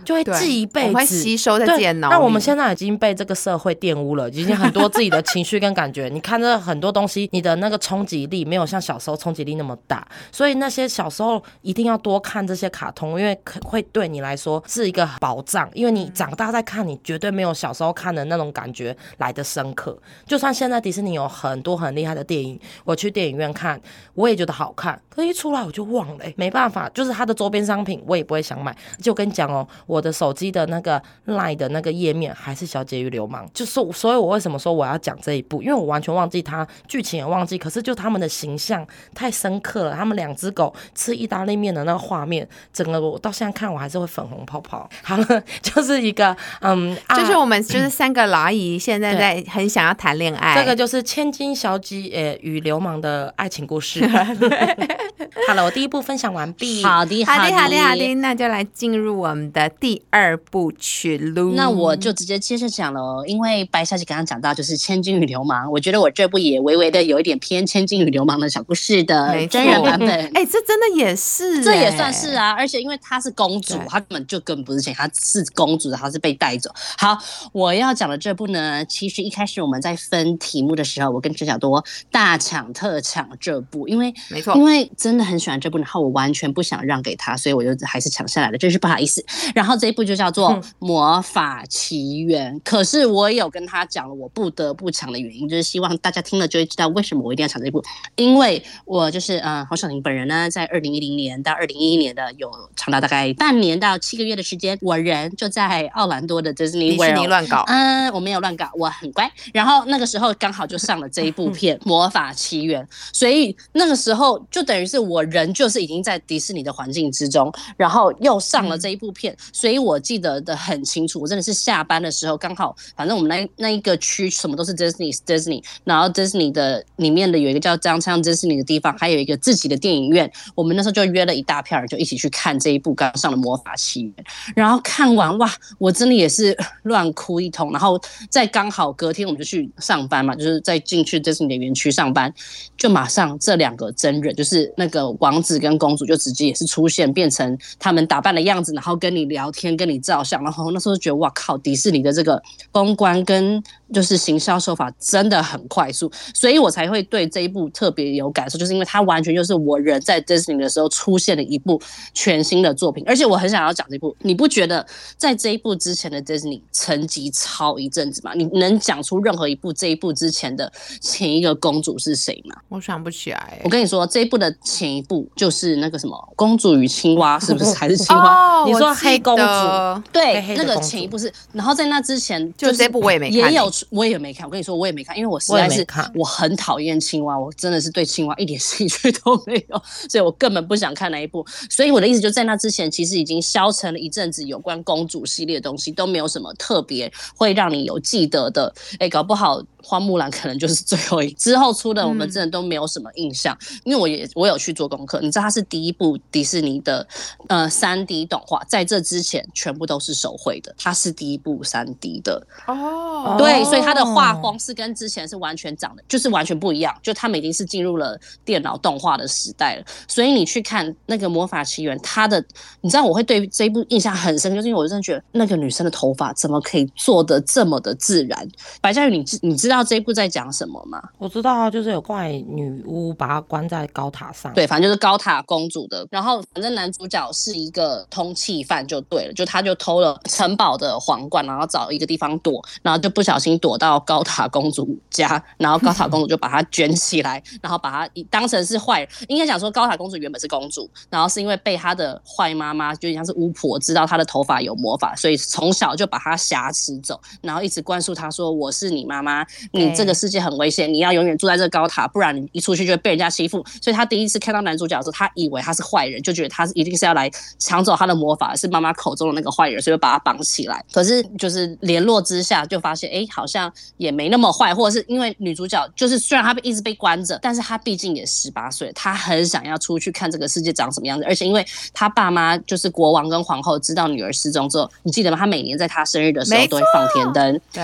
就会记一辈子，吸收在自己的脑那我们现在已经被这个社会玷污了，已经很多自己的情绪跟感觉。你看这很多东西，你的那个冲击力没有像小时候冲击力那么大，所以那些小时候一定要多看这些卡通，因为可会对你来说是一个保障，因为你长大再看，你绝对没有小时候看的那种感觉来的深刻。就算现在迪士尼有很多很厉害的电影，我去电影院看，我也觉得好看，可一出来我就忘了、欸没办法，就是它的周边商品我也不会想买。就跟你讲哦，我的手机的那个 Line 的那个页面还是《小姐与流氓》，就是所以，我为什么说我要讲这一部？因为我完全忘记它剧情也忘记，可是就他们的形象太深刻了，他们两只狗吃意大利面的那个画面，整个我到现在看我还是会粉红泡泡。好了，就是一个嗯，啊就是我们就是三个老阿姨，现在在很想要谈恋爱。这个就是千金小姐呃与流氓的爱情故事。好了，我第一部分享完毕。好的，好的，好的，的，好的，那就来进入我们的第二部曲喽。那我就直接接着讲了哦，因为白小姐刚刚讲到就是《千金与流氓》，我觉得我这部也微微的有一点偏《千金与流氓》的小故事的真人版本。哎、这真的也是、这也哎算是啊，而且因为她是公主，她根本就根本不是钱，她是公主，她是被带走。好，我要讲的这部呢，其实一开始我们在分题目的时候，我跟陈小多大抢特抢这部，因为没错因为真的很喜欢这部，然后我完全不想让给他，所以我就还是抢下来了，真是不好意思。然后这一部就叫做嗯《魔法奇缘》，可是我有跟他讲了，我不得不抢的原因，就是希望大家听了就会知道为什么我一定要抢这一部，因为我就是呃黄晓玲本人呢，在二零一零年到二零一一年的有长达大概半年到七个月的时间，我人就在奥兰多的迪士尼 World 乱搞。嗯，我没有乱搞，我很乖。然后那个时候刚好就上了这一部片 《魔法奇缘》，所以那个时候就等于是我人就是已经在迪士尼的环境之中，然后又上了这一部片，所以我记得的很清楚。我真的是下班的时候刚好，反正我们那那一个区什么都是 Disney Disney，然后 Disney 的里面的有一个叫张昌 Disney 的地方，还有一个自己的电影院。我们那时候就约了一大票人，就一起去看这一部刚上的《魔法奇缘》。然后看完哇，我真的也是乱哭一通。然后在刚好隔天我们就去上班嘛，就是再进去 Disney 的园区上班，就马上这两个真人，就是那个王子跟公主，就直接也是出现，变成他们打扮的样子，然后跟你聊天，跟你照相。然后那时候就觉得哇靠，迪士尼的这个公关跟就是行销手法真的很快速，所以我才会对这一部特别有感受，就是因为它完全就是我人在 Disney 的时候出现的一部全新的作品，而且我很想要讲这部，你不觉得在这一部之前的 Disney 沉寂超一阵子吗？你能讲出任何一部这一部之前的前一个公主是谁吗？我想不起来我。跟你说，这一部的前一部就是那个什么《公主与青蛙》，是不是？还是青蛙？哦，你说我记黑公主对，那个前一部是，然后在那之前就是这部我也没看欸也有，我也没看。我跟你说，我也没看，因为我实在是我很讨厌青蛙，我真的是对青蛙一点兴趣都没有，所以我根本不想看那一部。所以我的意思就在那之前，其实已经消沉了一阵子，有关公主系列的东西都没有什么特别会让你有记得的。哎，搞不好花木兰可能就是最后一之后出的，我们嗯真的都没有什么印象。因为我也我有去做功课，你知道它是第一部迪士尼的呃三 D 动画，在这之前全部都是手绘的，它是第一部三 D 的，哦，对，所以它的画哦风是跟之前是完全长的就是完全不一样，就他们已经是进入了电脑动画的时代了。所以你去看那个《魔法奇缘》，它的你知道我会对这一部印象很深，就是因为我真的觉得那个女生的头发怎么可以做的这么的自然。白嘉宇，你知你知道这一部在讲什么吗？我知道啊，就是有怪女巫把她关在高塔上。对，反正就是高塔公主的。然后反正男主角是一个通缉犯就对了，就他就偷了城堡的皇冠，然后找一个地方躲，然后就不小心躲到高塔公主家，然后高塔公主就把他卷起来，然后把他当成是坏人。应该讲说高塔公主原本是公主，然后是因为被她的坏妈妈，就像是巫婆，知道她的头发有魔法，所以从小就把她挟持走，然后一直灌输她说我是你妈妈你这个世界很危险，你要永远住在这个高塔，不然你一出去就会被人家欺负。所以他第一次看到男主角的时候，他以为他是坏人，就觉得他一定是要来抢走他的魔法，是妈妈口中的那个坏人，所以就把他绑起来。可是就是联络之下，就发现哎，好像也没那么坏，或者是因为女主角就是虽然她一直被关着，但是她毕竟也十八岁，她很想要出去看这个世界长什么样子。而且因为她爸妈就是国王跟皇后，知道女儿失踪之后，你记得吗？她每年在她生日的时候都会放天灯，对，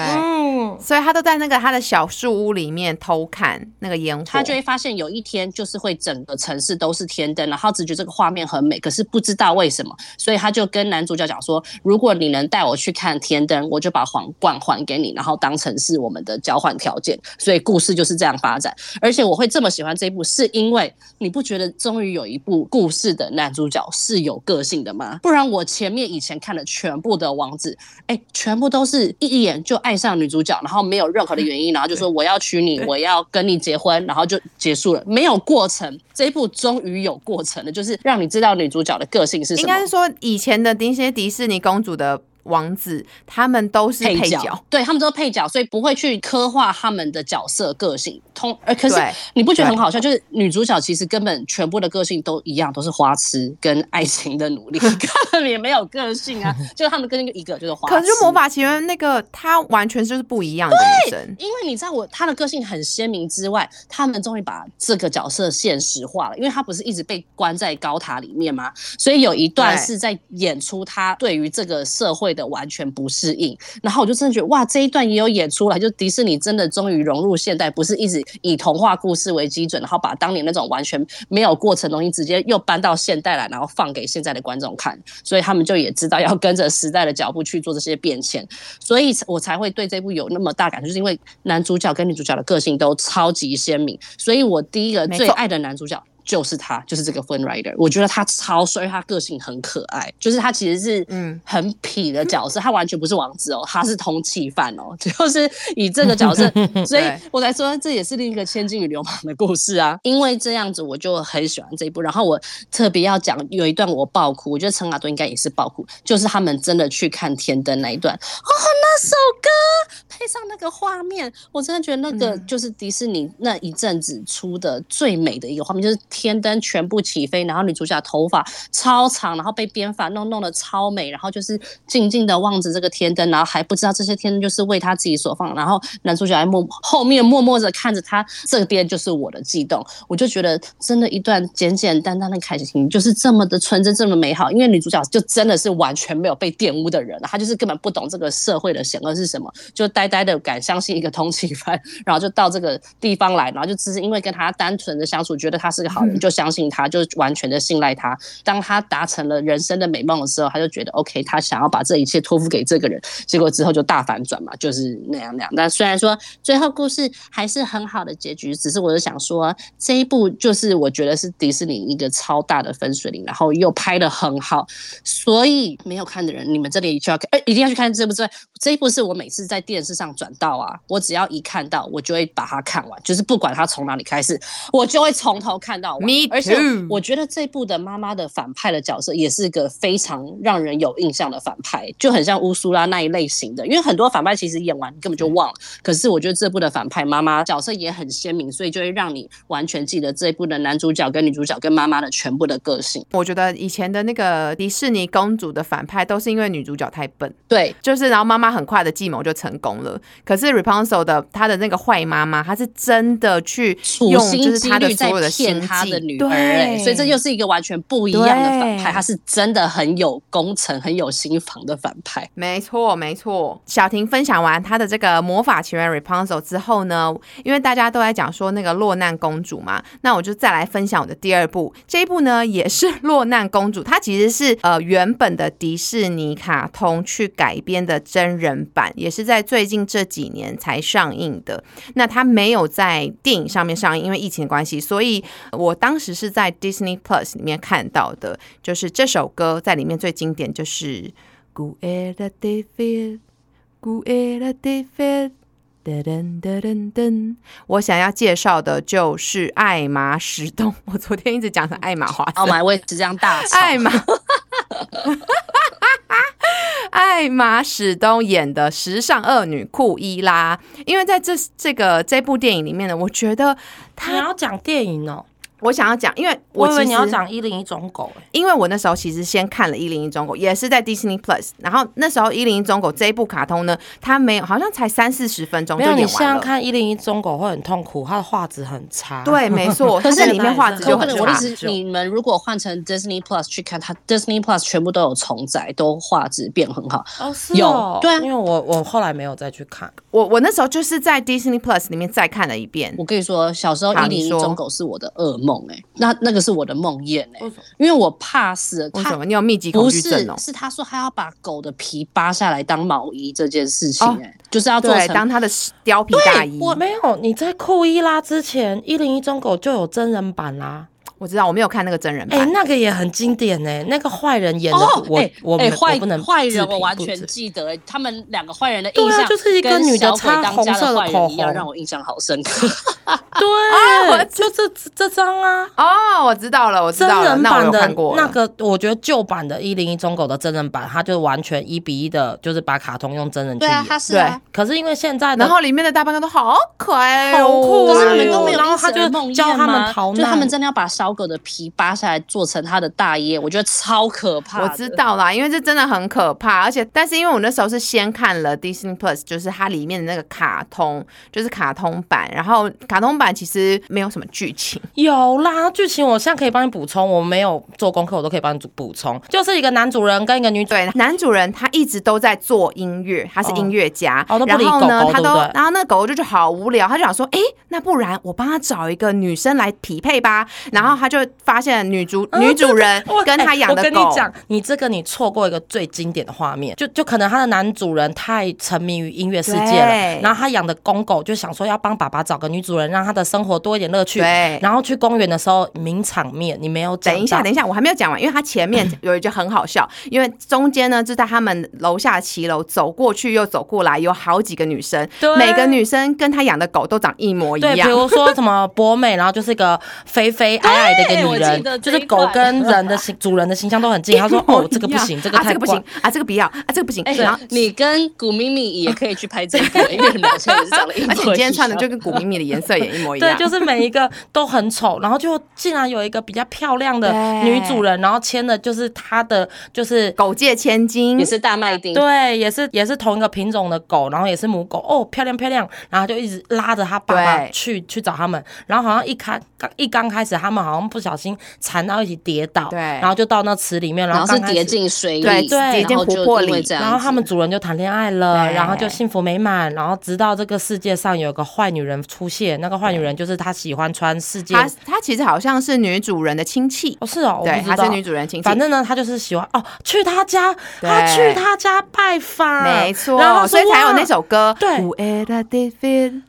所以她都在那个她的小树屋里面偷看那个烟火，他就会发现有一天就是会整个城市都是天灯，然后只觉得这个画面很美，可是不知道为什么，所以他就跟男主角讲说，如果你能带我去看天灯，我就把皇冠还给你，然后当成是我们的交换条件。所以故事就是这样发展，而且我会这么喜欢这一部，是因为你不觉得终于有一部故事的男主角是有个性的吗？不然我前面以前看的全部的王子，哎，全部都是一眼就爱上女主角，然后没有任何的原因，然后就说我要娶你，我要跟你结婚，然后就结束了，没有过程。这一部终于有过程了，就是让你知道女主角的个性是什么。应该是说以前的那些迪士尼公主的。王子他们都是配角，对他们都是配角，所以不会去刻画他们的角色个性。通，呃，可是你不觉得很好笑？就是女主角其实根本全部的个性都一样，都是花痴跟爱情的努力，根本也没有个性啊。就是他们个性就一个，就是花。可是魔法奇缘那个她完全就是不一样的女生，因为你知道我她的个性很鲜明之外，他们终于把这个角色现实化了，因为她不是一直被关在高塔里面吗？所以有一段是在演出她对于这个社会。的完全不适应，然后我就真的觉得哇，这一段也有演出来，就迪士尼真的终于融入现代，不是一直以童话故事为基准，然后把当年那种完全没有过程东西直接又搬到现代来，然后放给现在的观众看，所以他们就也知道要跟着时代的脚步去做这些变迁，所以我才会对这部有那么大感，就是因为男主角跟女主角的个性都超级鲜明，所以我第一个最爱的男主角。就是他，就是这个 Fun Rider，我觉得他超帅，他个性很可爱。就是他其实是嗯很痞的角色，他完全不是王子哦，他是通缉犯哦。就是以这个角色，所以我才说这也是另一个千金与流氓的故事啊。因为这样子，我就很喜欢这一部。然后我特别要讲有一段我爆哭，我觉得陈雅都应该也是爆哭，就是他们真的去看天灯那一段哦，那首歌配上那个画面，我真的觉得那个就是迪士尼那一阵子出的最美的一个画面，就是。天灯全部起飞，然后女主角头发超长，然后被编发弄弄得超美，然后就是静静的望着这个天灯，然后还不知道这些天灯就是为她自己所放，然后男主角还默后面默默的看着她，这边就是我的悸动，我就觉得真的一段简简单单的开心，就是这么的纯真，这么美好，因为女主角就真的是完全没有被玷污的人，她就是根本不懂这个社会的险恶是什么，就呆呆的敢相信一个通缉犯，然后就到这个地方来，然后就只是因为跟他单纯的相处，觉得他是个好人。就相信他，就完全的信赖他。当他达成了人生的美梦的时候，他就觉得 OK，他想要把这一切托付给这个人。结果之后就大反转嘛，就是那样那样。但虽然说最后故事还是很好的结局，只是我是想说这一部就是我觉得是迪士尼一个超大的分水岭，然后又拍的很好。所以没有看的人，你们这里就要看，哎，一定要去看这部之外，这一部是我每次在电视上转到啊，我只要一看到，我就会把它看完，就是不管它从哪里开始，我就会从头看到。而且我觉得这部的妈妈的反派的角色也是个非常让人有印象的反派，就很像乌苏拉那一类型的。因为很多反派其实演完根本就忘了，可是我觉得这部的反派妈妈角色也很鲜明，所以就会让你完全记得这一部的男主角跟女主角跟妈妈的全部的个性。我觉得以前的那个迪士尼公主的反派都是因为女主角太笨，对，就是然后妈妈很快的计谋就成功了。可是 Rapunzel 的他的那个坏妈妈，她是真的去用就是她的所有的心计。女儿，所以这又是一个完全不一样的反派，她是真的很有工程、很有心房的反派。没错，没错。小婷分享完她的这个魔法奇缘 Rapunzel 之后呢，因为大家都在讲说那个落难公主嘛，那我就再来分享我的第二部。这一部呢也是落难公主，它其实是呃原本的迪士尼卡通去改编的真人版，也是在最近这几年才上映的。那它没有在电影上面上映，因为疫情的关系，所以我当。时是在 Disney Plus 里面看到的，就是这首歌在里面最经典，就是《Good David》，Good David，噔噔噔噔。我想要介绍的就是艾玛史东，我 昨天一直讲成艾玛华，哦，我也是这样大，艾玛。哈哈哈艾玛史东演的时尚恶女库伊拉，因为在这这个这部电影里面呢，我觉得他你，要讲电影哦，我想要讲，因为我以为你要讲一零一种狗哎。因为我那时候其实先看了《一零一中狗》，也是在 Disney Plus，然后那时候《一零一中狗》这一部卡通呢，它没有，好像才三四十分钟就没有，你演完了。现在看一零一中狗会很痛苦，它的画质很差。对，没错，可是里面画质就很差可不能，我的意。思，你们如果换成 Disney Plus 去看，它 Disney Plus 全部都有重载，都画质变很好。哦，是有哦，对啊因为我我后来没有再去看。我我那时候就是在 Disney Plus 里面再看了一遍我。跟你说，小时候好你说一零一中狗是我的噩梦哎、那那个是我的梦魇哎、因为我怕死为什么你有密集恐不是惧症哦？是他说他要把狗的皮扒下来当毛衣这件事情哦哎、就是要做当他的貂皮大衣。我没有，你在库伊拉之前，一零一中狗就有真人版啦。我知道，我没有看那个真人版。哎、版。那个也很经典哎、那个坏人演的，哦，我、哎我们哎坏我不能坏人，我完全记得、哎他们两个坏人的对啊印象，就是一个女的擦红色的口一样，红。让我印象好深。刻。对，我就这这张啊。哦，我知道了，我知真道了，那我有人版的看过了那个，我觉得旧版的《一零一中狗》的真人版，它就完全一比一的，就是把卡通用真人去对啊，演。他是啊，可是因为现在的然后里面的大半个都好可爱好哦，酷啊。可是他们都没有然后他就教他们逃难。就是他们真的要把小狗的皮扒下来做成它的大衣，我觉得超可怕。我知，道啦，因为这真的很可怕，而且但是因为我那时候是先看了 Disney Plus，就是它里面的那个卡通，就是卡通版，然后卡通版其实没有什么剧情，有啦，剧情我现在可以帮你补充，我没有做功课，我都可以帮你补充。就是一个男主人跟一个女主，对，男主人他一直都在做音乐，他是音乐家，哦都不然后呢，理狗狗他都对不对，然后那个狗狗就觉得好无聊，他就想说，哎，那不然我帮他找一个女生来匹配吧，然后他就发现女主、女主人 跟他哎养的狗，我跟你讲，你这个你错过一个最经典的画面，就就可能他的男主人太沉迷于音乐世界了对，然后他养的公狗就想说要帮爸爸找个女主人，让他的生活多一点乐趣。对。然后去公园的时候，名场面你没有讲等一下，等一下，我还没有讲完，因为他前面有一句很好笑，因为中间呢就在他们楼下骑楼走过去又走过来，有好几个女生对，每个女生跟他养的狗都长一模一对，比。如说什么博美，然后就是一个肥肥 矮矮的一个女人，就是狗跟人的形 主人的形象都很近。他说：“哦，这个不行，这个啊，太怪这个不行。啊，这个不要啊，这个不行。哎然后，你跟古咪咪也可以去拍这个，因为你们好像也是长得一模一样。而且你今天穿的就跟古咪咪的颜色也一模一 样对，就是每一个都很丑，然后就竟然有一个比较漂亮的女主人，然后牵的就是她的，就是狗界千金也是大麦丁，对，也是也是同一个品种的狗，然后也是母狗，哦，漂亮漂亮，然后就一直拉着他爸爸去去找他们，然后好像一开刚一刚开始，他们好像不小心缠到一起跌倒，对然后就到那池里面，然后是跌。进水里，对跌进湖泊里这样，然后他们主人就谈恋爱了，对然后就幸福美满，然后直到这个世界上有个坏女人出现，那个坏女人就是她喜欢穿世界她她其实好像是女主人的亲戚，哦是哦，对，她是女主人亲戚。反正呢，她就是喜欢哦，去她家，她去她家拜访，没错然后，所以才有那首歌。对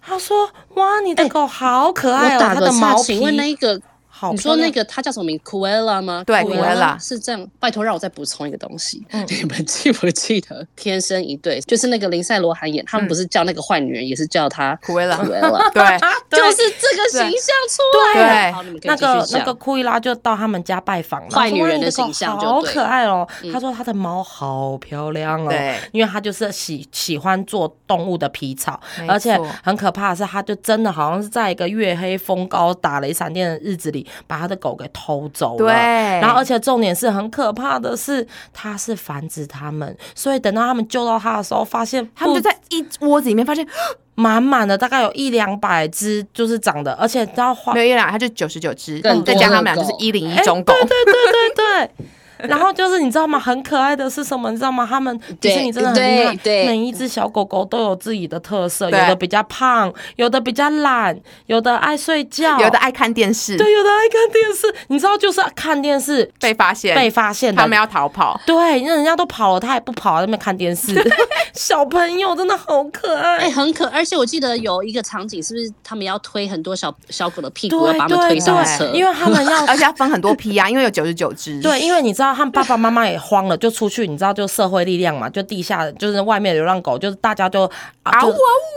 他说：“哇，你的狗好可爱哦，它的毛请问那个，好你说那个它叫什么名？Kuela 吗？对 Cruella 是这样。拜托让我再补充一个东西，嗯。你们记不记得《天生一对》？就是那个林赛罗韩演，他们不是叫那个坏女人，也是叫她 Cruella Cruella，对对 就是这个形象出来。了。对。好，你们可以那继续讲个那个库伊拉就到他们家拜访，坏女人的形象好可爱哦。嗯。他说他的猫好漂亮哦，对，因为他就是喜喜欢做动物的皮草，而且很可怕的是，他就真的好像是在一个月黑风高、打雷闪电的日子里，把他的狗给偷走了。对然后而且重点是很可怕的是，他是繁殖他们，所以等到他们救到他的时候，发现他们就在一窝子里面发现 满满的，大概有一两百只，就是长的，而且只要花没有一两，它就九十九只，更再加他们俩就是一零一种狗。对对对对对。然后就是你知道吗？很可爱的是什么？你知道吗？他们迪士尼真的很厉害，对对每一只小狗狗都有自己的特色，有的比较胖，有的比较懒，有的爱睡觉，有的爱看电视，对，有的爱看电视。你知道，就是看电视被发现，被发现他们要逃跑。对，那人家都跑了，他也不跑，在那边看电视。小朋友真的好可爱哎、爱。很可，而且我记得有一个场景，是不是他们要推很多小小狗的屁股，把它们推上对车？因为他们要 而且要分很多批啊，因为有九十九只。对，因为你知道他们爸爸妈妈也慌了，就出去，你知道就社会力量嘛，就地下就是外面流浪狗，就是大家就啊，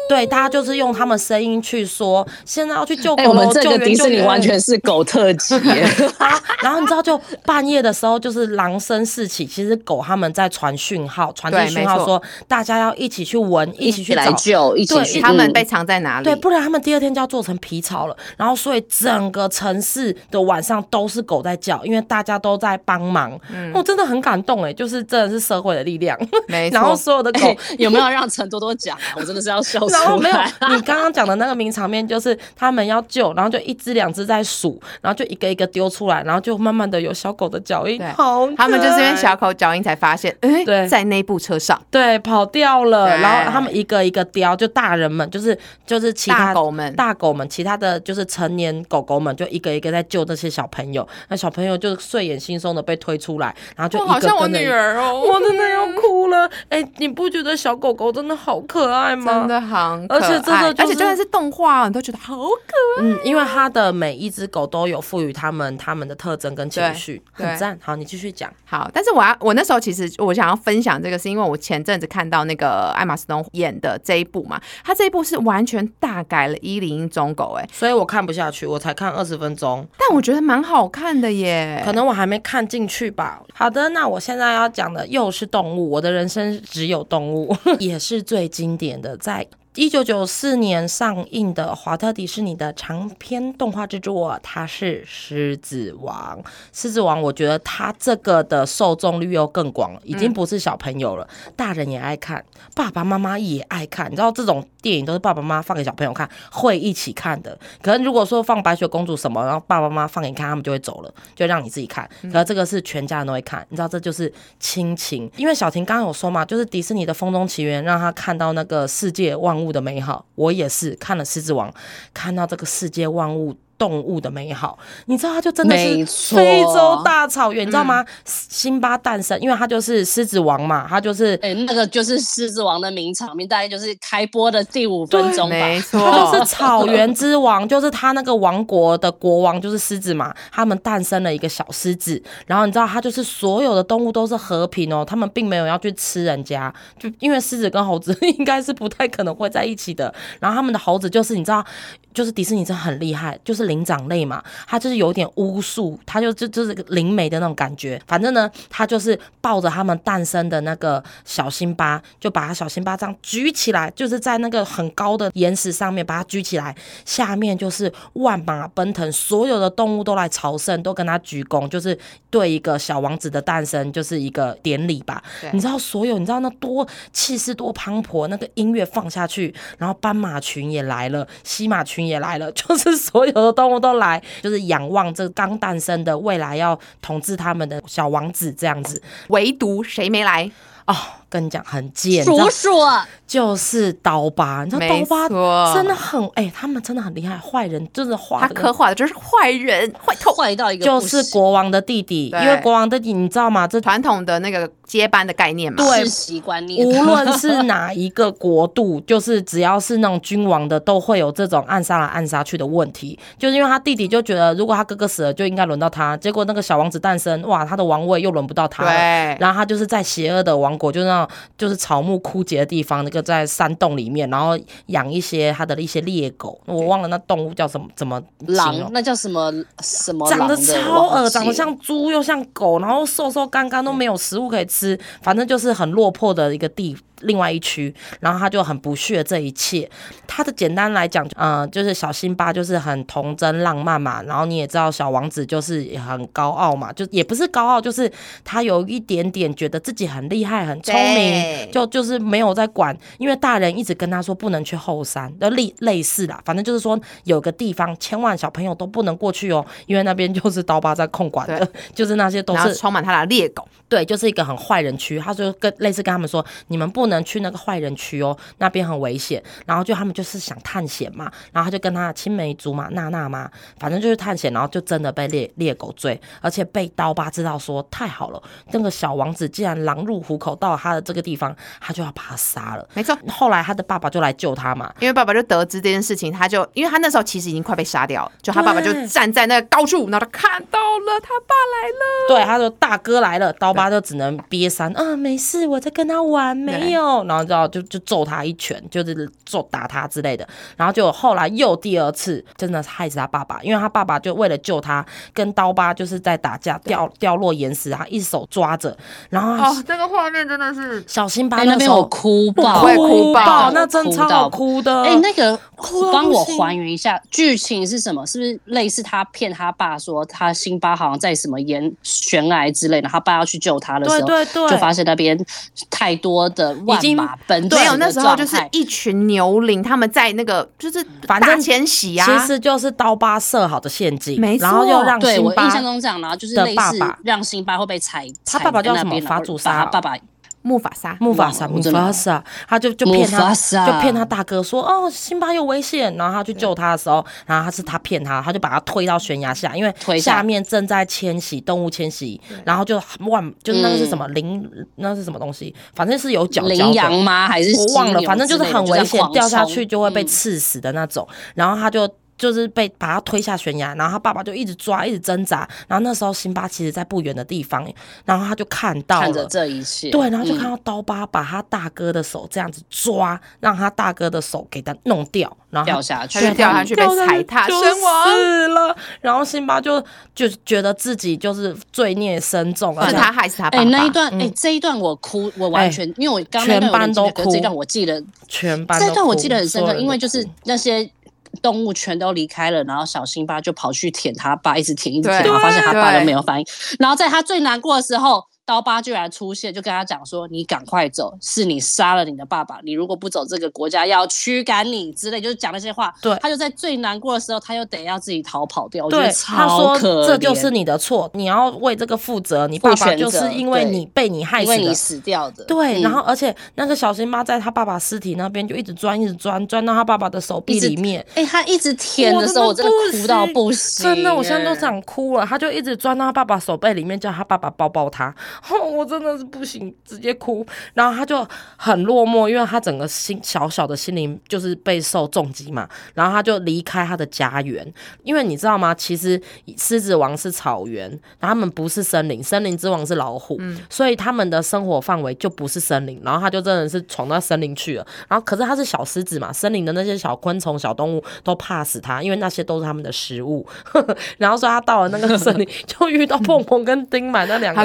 对，大家就是用他们声音去说，现在要去救哎、狗了，我们这救个迪士尼。完全是狗特辑，啊然后你知道，就半夜的时候，就是狼声四起，其实狗他们在传讯号，传递讯号说大家要一起去闻，一起去来救，一起去。他们被藏在哪里？对，不然他们第二天就要做成皮草了。然后，所以整个城市的晚上都是狗在叫，因为大家都在帮忙。我真的很感动哎，就是真的是社会的力量。没错。然后所有的狗有没有让陈多多讲？我真的是要笑死。然后没有，你刚刚讲的那个名场面就是他们要救，然后就一只两只在数，然后就一个一个丢出来，然后就慢慢的有小狗的脚印。好，他们就是因为小狗脚印才发现，哎，对，在那部车上，对，跑掉了。然后他们一个一个叼，就大人们，就是就是其他狗们，大狗们，其他的就是成年狗狗们，就一个一个在救那些小朋友。那小朋友就睡眼惺忪的被推出来，然后就一个跟我女儿哦，我真的要哭了。哎，你不觉得小狗狗真的好可爱吗？真的好可爱，而且这个而且就算是动画，你都觉得好可爱。嗯，因为它的每一只狗都有赋予它们它们的特征跟情绪，很赞。好，你继续讲。好，但是我要我那时候其实我想要分享这个，是因为我前阵子看到那个艾玛斯东演的这一部嘛，他这一部是完全大改了一零一中狗，哎，所以我看不下去，我才看二十分钟，但我觉得蛮好看的耶，可能我还没看进去吧。好的，那我现在要讲的又是动物，我的人生只有动物，也是最经典的，在。一九九四年上映的华特迪士尼的长篇动画制作，它是《狮子王》。《狮子王》，我觉得它这个的受众率又更广了，已经不是小朋友了，大人也爱看，爸爸妈妈也爱看。你知道这种电影都是爸爸妈妈放给小朋友看，会一起看的。可能如果说放白雪公主什么，然后爸爸妈妈放给你看，他们就会走了，就让你自己看。可是这个是全家人都会看，你知道这就是亲情。因为小婷刚刚有说嘛，就是迪士尼的《风中奇缘》，让他看到那个世界万物。物的美好，我也是看了《狮子王》，看到这个世界万物。动物的美好，你知道它就真的是非洲大草原，你知道吗？辛巴诞生，因为他就是狮子王嘛，他就是哎，那个就是狮子王的名场面，大概就是开播的第五分钟吧。没错，他就是草原之王，就是他那个王国的国王就是狮子嘛。他们诞生了一个小狮子，然后你知道，他就是所有的动物都是和平哦，他们并没有要去吃人家，就因为狮子跟猴子 应该是不太可能会在一起的。然后他们的猴子就是你知道，就是迪士尼真的很厉害，就是。灵长类嘛，它就是有点巫术，它就就就是灵媒的那种感觉。反正呢，它就是抱着他们诞生的那个小辛巴，就把它小辛巴这样举起来，就是在那个很高的岩石上面把它举起来，下面就是万马奔腾，所有的动物都来朝圣，都跟他鞠躬，就是对一个小王子的诞生就是一个典礼吧。你知道所有，你知道那多气势多磅礴，那个音乐放下去，然后斑马群也来了，西马群也来了，就是所有的。动物都来，就是仰望这刚诞生的未来要统治他们的小王子这样子，唯独谁没来？哦，跟你讲很贱，叔叔就是刀疤，你知道刀疤真的很哎，他们真的很厉害，坏人真的画他刻画的就是坏人，坏透坏到一个就是国王的弟弟，因为国王的弟弟你知道吗？这传统的那个接班的概念嘛，世袭观念，无论是哪一个国度，就是只要是那种君王的，都会有这种暗杀来暗杀去的问题，就是因为他弟弟就觉得如果他哥哥死了，就应该轮到他，结果那个小王子诞生，哇，他的王位又轮不到他了，然后他就是在邪恶的王。国就那，就是草木枯竭的地方，那个在山洞里面，然后养一些它的一些猎狗，我忘了那动物叫什么，怎么狼？那叫什么什么？长得超恶长得像猪又像狗，然后瘦瘦干干都没有食物可以吃，反正就是很落魄的一个地。另外一区，然后他就很不屑这一切。他的简单来讲，嗯，就是小辛巴就是很童真浪漫嘛。然后你也知道，小王子就是很高傲嘛，就也不是高傲，就是他有一点点觉得自己很厉害、很聪明，就就是没有在管。因为大人一直跟他说不能去后山，就类类似啦，反正就是说有个地方千万小朋友都不能过去哦，因为那边就是刀疤在控管的，就是那些都是充满他的猎狗，对，就是一个很坏人区。他就跟类似跟他们说，你们不能。去那个坏人区哦，那边很危险。然后就他们就是想探险嘛，然后他就跟他的青梅竹马娜娜嘛，反正就是探险，然后就真的被猎猎狗追，而且被刀疤知道说太好了，那个小王子既然狼入虎口，到了他的这个地方，他就要把他杀了。没错，后来他的爸爸就来救他嘛，因为爸爸就得知这件事情，他就因为他那时候其实已经快被杀掉，就他爸爸就站在那个高处，然后他看到了他爸来了，对，他说大哥来了，刀疤就只能憋三，啊，没事，我在跟他玩，没有。有，然后就要就就揍他一拳，就是揍打他之类的。然后就后来又第二次，真的是害死他爸爸，因为他爸爸就为了救他，跟刀疤就是在打架，掉掉落岩石，他一手抓着，然后他哦，这个画面真的是小辛巴哎，那边我哭爆，会哭爆那真超好哭的。哎、那个哭到帮我还原一下剧情是什么？是不是类似他骗他爸说他辛巴好像在什么岩悬崖之类的，他爸要去救他的时候，对对对就发现那边太多的万已经没有，那时候就是一群牛羚，他们在那个就是反正大迁徙啊，其实就是刀疤设好的陷阱，没错然后又让对我辛巴印象中这样，然后就是的类似爸爸让辛巴会被踩，他爸爸叫什么？踩那边法祖沙爸爸木法沙，木法沙，木法沙，他就就骗他，就骗他大哥说，哦，辛巴有危险，然后他去救他的时候，然后他是他骗他，他就把他推到悬崖下，因为下下面正在迁徙，动物迁徙，然后就万，就是那个是什么羚，那是什么东西，反正是有角角羚羊。吗？还是我忘了，反正就是很危险，掉下去就会被嗯刺死的那种。然后他就就是被把他推下悬崖，然后他爸爸就一直抓，一直挣扎。然后那时候辛巴其实在不远的地方，然后他就看到看着了。这一切，对，然后就嗯看到刀疤把他大哥的手这样子抓，让他大哥的手给他弄掉，然后掉下去，掉下去被踩踏身亡死了。然后辛巴就就觉得自己就是罪孽深重，而且是他害死他爸。那一段，哎、这一段我哭，我完全，因为我刚全班都点记得可是这一段我记得，全班这一段我记得很深刻，因为就是那些动物全都离开了，然后小辛巴就跑去舔他爸，一直舔，一直舔，然后发现他爸都没有反应，然后在他最难过的时候。刀疤居然出现，就跟他讲说：“你赶快走，是你杀了你的爸爸，你如果不走，这个国家要驱赶你之类，就是讲那些话。”对他就在最难过的时候，他又得要自己逃跑掉。对，他说这就是你的错，你要为这个负责。你爸爸就是因为你被你害因为你死掉的。对，嗯然后而且那个小辛巴在他爸爸尸体那边就一直钻，一直钻，钻到他爸爸的手臂里面。哎、他一直舔的时候，我真的哭到不行，真的，我现在都想哭了。他就一直钻到他爸爸手背里面，叫他爸爸抱抱他。哦，我真的是不行，直接哭。然后他就很落寞，因为他整个心小小的心灵就是备受重击嘛。然后他就离开他的家园，因为你知道吗？其实狮子王是草原，然后他们不是森林，森林之王是老虎，所以他们的生活范围就不是森林。然后他就真的是闯到森林去了。然后可是他是小狮子嘛，森林的那些小昆虫、小动物都怕死他，因为那些都是他们的食物。然后说他到了那个森林，就遇到碰碰跟丁满那两个。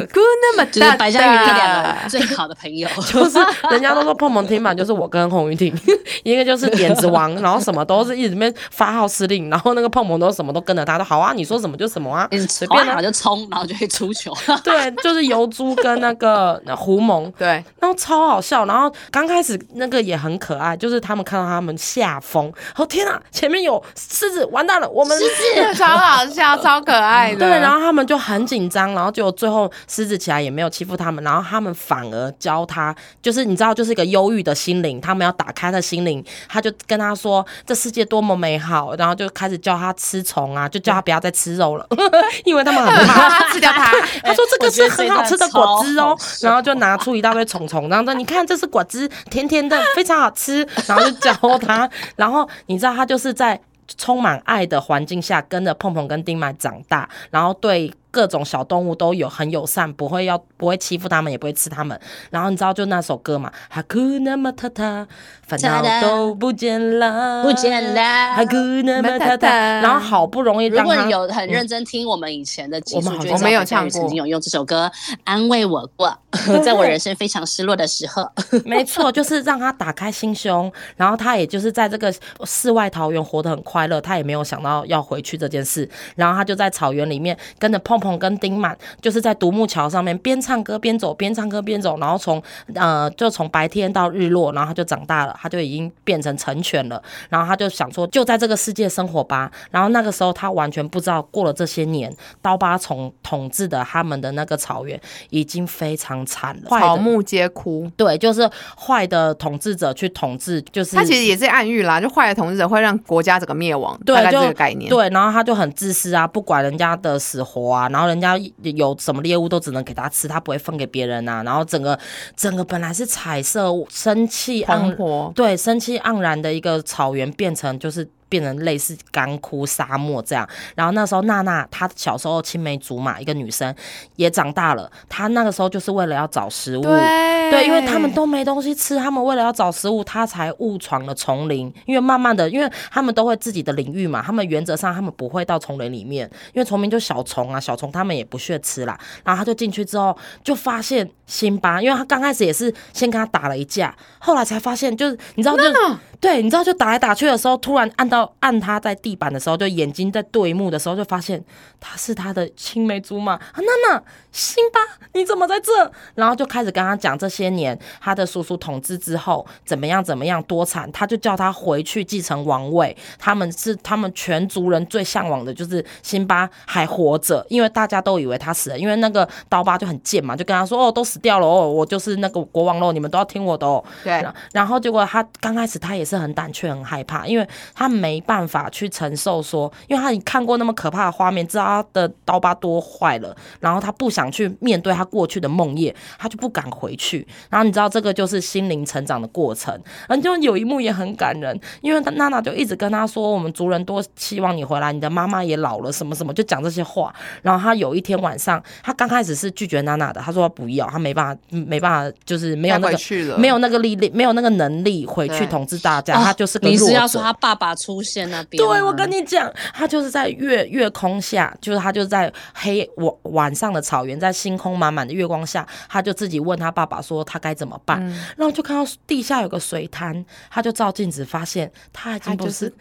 就是白嘉宇两的个最好的朋友，就是人家都说碰碰听嘛就是我跟洪玉婷，一个就是点子王，然后什么都是一直面发号施令，然后那个碰碰都什么都跟着他，都好啊，你说什么就什么啊，一直随便啊。就冲，然后就会出球。对，就是油猪跟那个胡蒙，对，然后超好笑，然后刚开始那个也很可爱，就是他们看到他们下风，哦天啊，前面有狮子，完蛋了，我们狮子超好笑，超可爱的。对，然后他们就很紧张，然后就最后狮子起来也没有欺负他们，然后他们反而教他，就是你知道，就是一个忧郁的心灵，他们要打开他的心灵，他就跟他说这世界多么美好，然后就开始教他吃虫啊，就叫他不要再吃肉了，因为他们很怕。他吃掉它。他说这个是很好吃的果汁哦然后就拿出一大堆虫虫，然后说你看这是果汁，甜甜的，非常好吃，然后就教他，然后你知道他就是在充满爱的环境下跟着碰碰跟丁满长大，然后对。各种小动物都有很友善，不会要不会欺负他们，也不会吃他们。然后你知道就那首歌嘛，哈库那么塔塔，烦恼都不见了，不见了哈库那么塔塔。然后好不容易如果有很认真听我们以前的集数，我们好像就会知道我们有唱过曾经有用这首歌安慰我过，在我人生非常失落的时候。没错，就是让他打开心胸，然后他也就是在这个世外桃源活得很快乐，他也没有想到要回去这件事，然后他就在草原里面跟着碰碰跟丁满，就是在独木桥上面边唱歌边走，边唱歌边走，然后从呃就从白天到日落，然后他就长大了，他就已经变成成犬了，然后他就想说就在这个世界生活吧，然后那个时候他完全不知道过了这些年，刀疤虫统治的他们的那个草原已经非常惨了，草木皆枯。对，就是坏的统治者去统治，就是他其实也是暗喻啦，就坏的统治者会让国家整个灭亡，对大概这个概念。对，然后他就很自私啊，不管人家的死活啊，然后人家有什么猎物都只能给他吃，他不会分给别人啊，然后整个整个本来是彩色、生气盎勃。对生气盎然的一个草原，变成就是。变成类似干枯沙漠这样。然后那时候娜娜她小时候青梅竹马一个女生也长大了，她那个时候就是为了要找食物，对对，因为他们都没东西吃，他们为了要找食物，她才误闯了丛林。因为慢慢的，因为他们都会自己的领域嘛，他们原则上他们不会到丛林里面，因为丛林就小虫啊，小虫他们也不屑吃啦。然后她就进去之后，就发现辛巴，因为他刚开始也是先跟他打了一架，后来才发现就是你知道就对，你知道就打来打去的时候，突然按到按他在地板的时候，就眼睛在对目的时候，就发现他是他的青梅竹马 啊，娜娜，辛巴，你怎么在这？然后就开始跟他讲这些年他的叔叔统治之后怎么样怎么样多惨，他就叫他回去继承王位。他们是他们全族人最向往的就是辛巴还活着，因为大家都以为他死了，因为那个刀疤就很贱嘛，就跟他说哦都死掉了哦，我就是那个国王喽，你们都要听我的哦。对然然后结果他刚开始他也是很胆怯很害怕，因为他没办法去承受说，因为他已经看过那么可怕的画面，知道他的刀疤多坏了，然后他不想去面对他过去的梦魇，他就不敢回去。然后你知道这个就是心灵成长的过程，然后就有一幕也很感人，因为娜娜就一直跟他说，我们族人多希望你回来，你的妈妈也老了，什么什么，就讲这些话。然后他有一天晚上，他刚开始是拒绝娜娜的，他说他不要，他没办法，没办法，就是没有那个没有那个力量，没有那个能力回去统治大家，他就是个你。是要说他爸爸出现那边吗？对，我跟你讲，他就是在月月空下，就是他就在黑晚晚上的草原，在星空满满的月光下，他就自己问他爸爸说他该怎么办，嗯然后就看到地下有个水潭，他就照镜子发现他已经不，是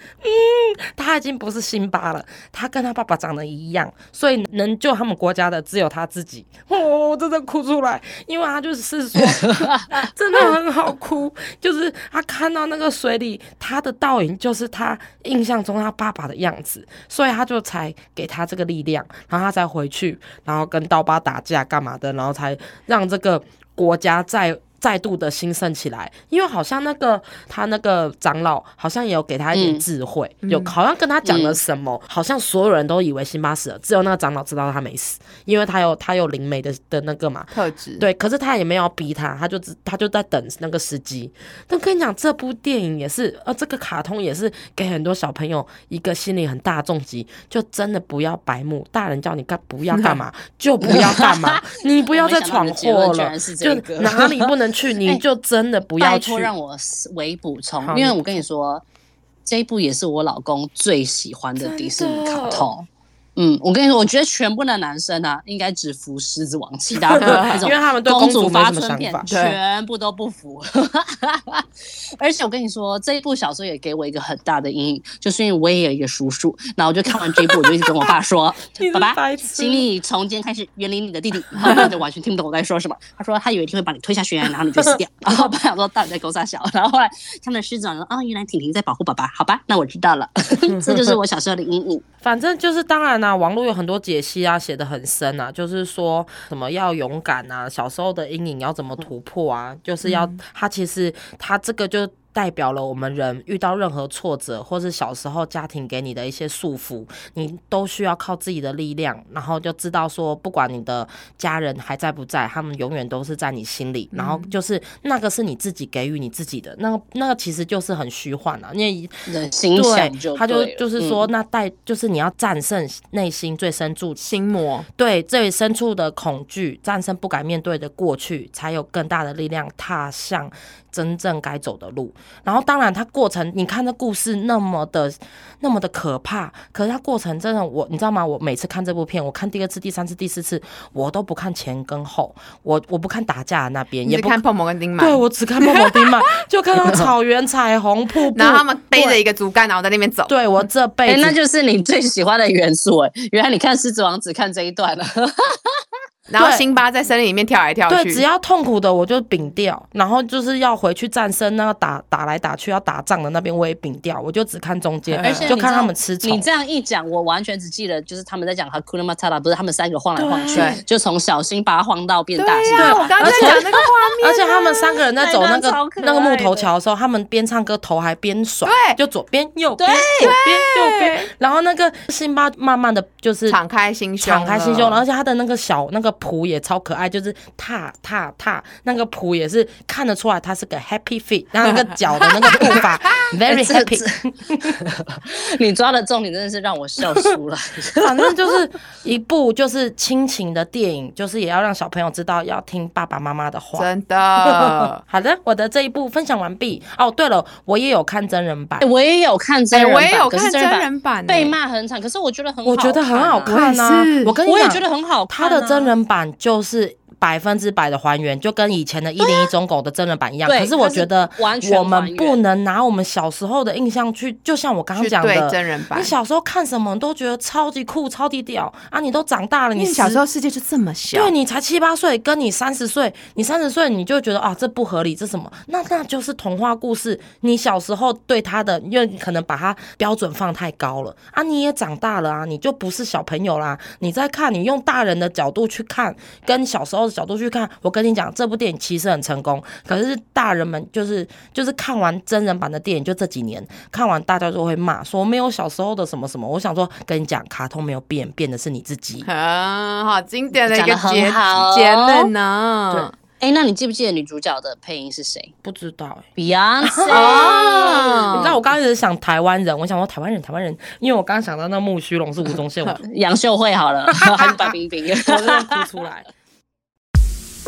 他已经不是辛巴了，他跟他爸爸长得一样，所以能救他们国家的只有他自己。哦，我真的哭出来，因为他就是说，真的很好哭，就是他看到那个水里他的倒影，就是他印象中他爸爸的样子，所以他就才给他这个力量，然后他才回去，然后跟刀疤打架干嘛的，然后才让这个国家在再度的兴盛起来。因为好像那个他那个长老好像也有给他一点嗯。智慧，有好像跟他讲了什么，好像所有人都以为辛巴死了，只有那个长老知道他没死，因为他有他有灵媒的的那个嘛，特质，对，可是他也没有逼他，他就只他就在等那个时机。但跟你讲，这部电影也是，呃，这个卡通也是给很多小朋友一个心理很大的重击，就真的不要白目，大人叫你干不要干嘛就不要干嘛，你不要再闯祸了就哪里不能去，你哎就真的不要去拜托。让我微补充，因为我跟你说，这一部也是我老公最喜欢的迪士尼卡通。嗯，我跟你说，我觉得全部的男生啊，应该只服狮子王，其他 的那种因为他们对公公主发春片全部都不服。而且我跟你说，这一部小说也给我一个很大的阴影，就是因为我也有一个叔叔，然后我就看完这一部，我就一直跟我爸说：“ 爸爸，请你从今天开始远离你的弟弟。”然后他就完全听不懂我在说什么。他说他有一天会把你推下悬崖，然后你就死掉。然后我爸想说到底在勾撒小，然后后来他们的狮子王说：“哦，原来婷婷在保护爸爸，好吧，那我知道了。”这就是我小时候的阴影。反正就是，当然啦、网络有很多解析啊，写的很深啊，就是说什么要勇敢啊，小时候的阴影要怎么突破啊，就是要他其实他这个就。代表了我们人遇到任何挫折，或是小时候家庭给你的一些束缚，你都需要靠自己的力量，然后就知道说，不管你的家人还在不在，他们永远都是在你心里。然后就是那个是你自己给予你自己的，那个那个其实就是很虚幻啊，因为人心想对，就他就就是说，嗯。那带就是你要战胜内心最深处，心魔，对最深处的恐惧，战胜不敢面对的过去，才有更大的力量踏向真正该走的路。然后，当然，它过程，你看这故事那么的那么的可怕，可是它过程真的，我你知道吗？我每次看这部片，我看第二次、第三次、第四次，我都不看前跟后，我我不看打架的那边，也不看碰碰跟丁满对，我只看蹦蹦丁满，就看到草原、彩虹、瀑布，然后他们背着一个竹竿，然后在那边走。对我这辈哎、子那就是你最喜欢的元素哎！原来你看《狮子王》只看这一段了。然后辛巴在森林里面跳来跳对，只要痛苦的我就摒掉，然后就是要回去战胜那个打打来打去要打仗的那边我也摒掉，我就只看中间，而且就看他们吃虫你。这样一讲，我完全只记得就是他们在讲 Hakuna Matata，不是他们三个晃来晃去，就从小辛巴晃到变大。辛对呀、巴。我刚刚在讲那个画面啊，而且他们三个人在走那个那个木头桥的时候，他们边唱歌头还边甩，对。就左边右边左边右边，然后那个辛巴慢慢的就是敞开心胸，敞开心胸，而且他的那个小那个谱也超可爱，就是踏踏踏，那个谱也是看得出来它是个 happy feet，然后那个脚的那个步伐 very happy。你抓的重点真的是让我笑出来。反正就是一部就是亲情的电影，就是也要让小朋友知道要听爸爸妈妈的话。真的。好的，我的这一部分享完毕。哦，对了，我也有看真人版哎，，我也有看真哎，人版，我也有可是看真真人版，被。骂很惨，可是我觉得很好，我觉得很好看啊我跟你讲，我也觉得很好看啊。他的真人版就是。百分之百的还原，就跟以前的一零一中狗的真人版一样。对可是我觉得我们不能拿我们小时候的印象去，就像我刚刚讲的，真人版你小时候看什么都觉得超级酷、超级屌啊！你都长大了，你小时候世界就这么小，对你才七八岁，跟你三十岁，你三十岁你就觉得啊，这不合理，这什么？那那就是童话故事。你小时候对他的，因为你可能把它标准放太高了啊，你也长大了啊，你就不是小朋友啦。你在看，你用大人的角度去看，跟小时候的角度去看，我跟你讲，这部电影其实很成功。可是大人们就是就是看完真人版的电影，就这几年看完，大家就会骂说没有小时候的什么什么。我想说，跟你讲，卡通没有变，变的是你自己。很好经典的一个讲得很结好结论呢。哎，那你记不记得女主角的配音是谁不知道哎？Beyonce。哦你知道我刚开始想台湾人，我想说台湾人，台湾人，因为我刚刚想到那木须龙是吴宗宪，杨秀慧好了，还是白冰冰？我真的哭出来。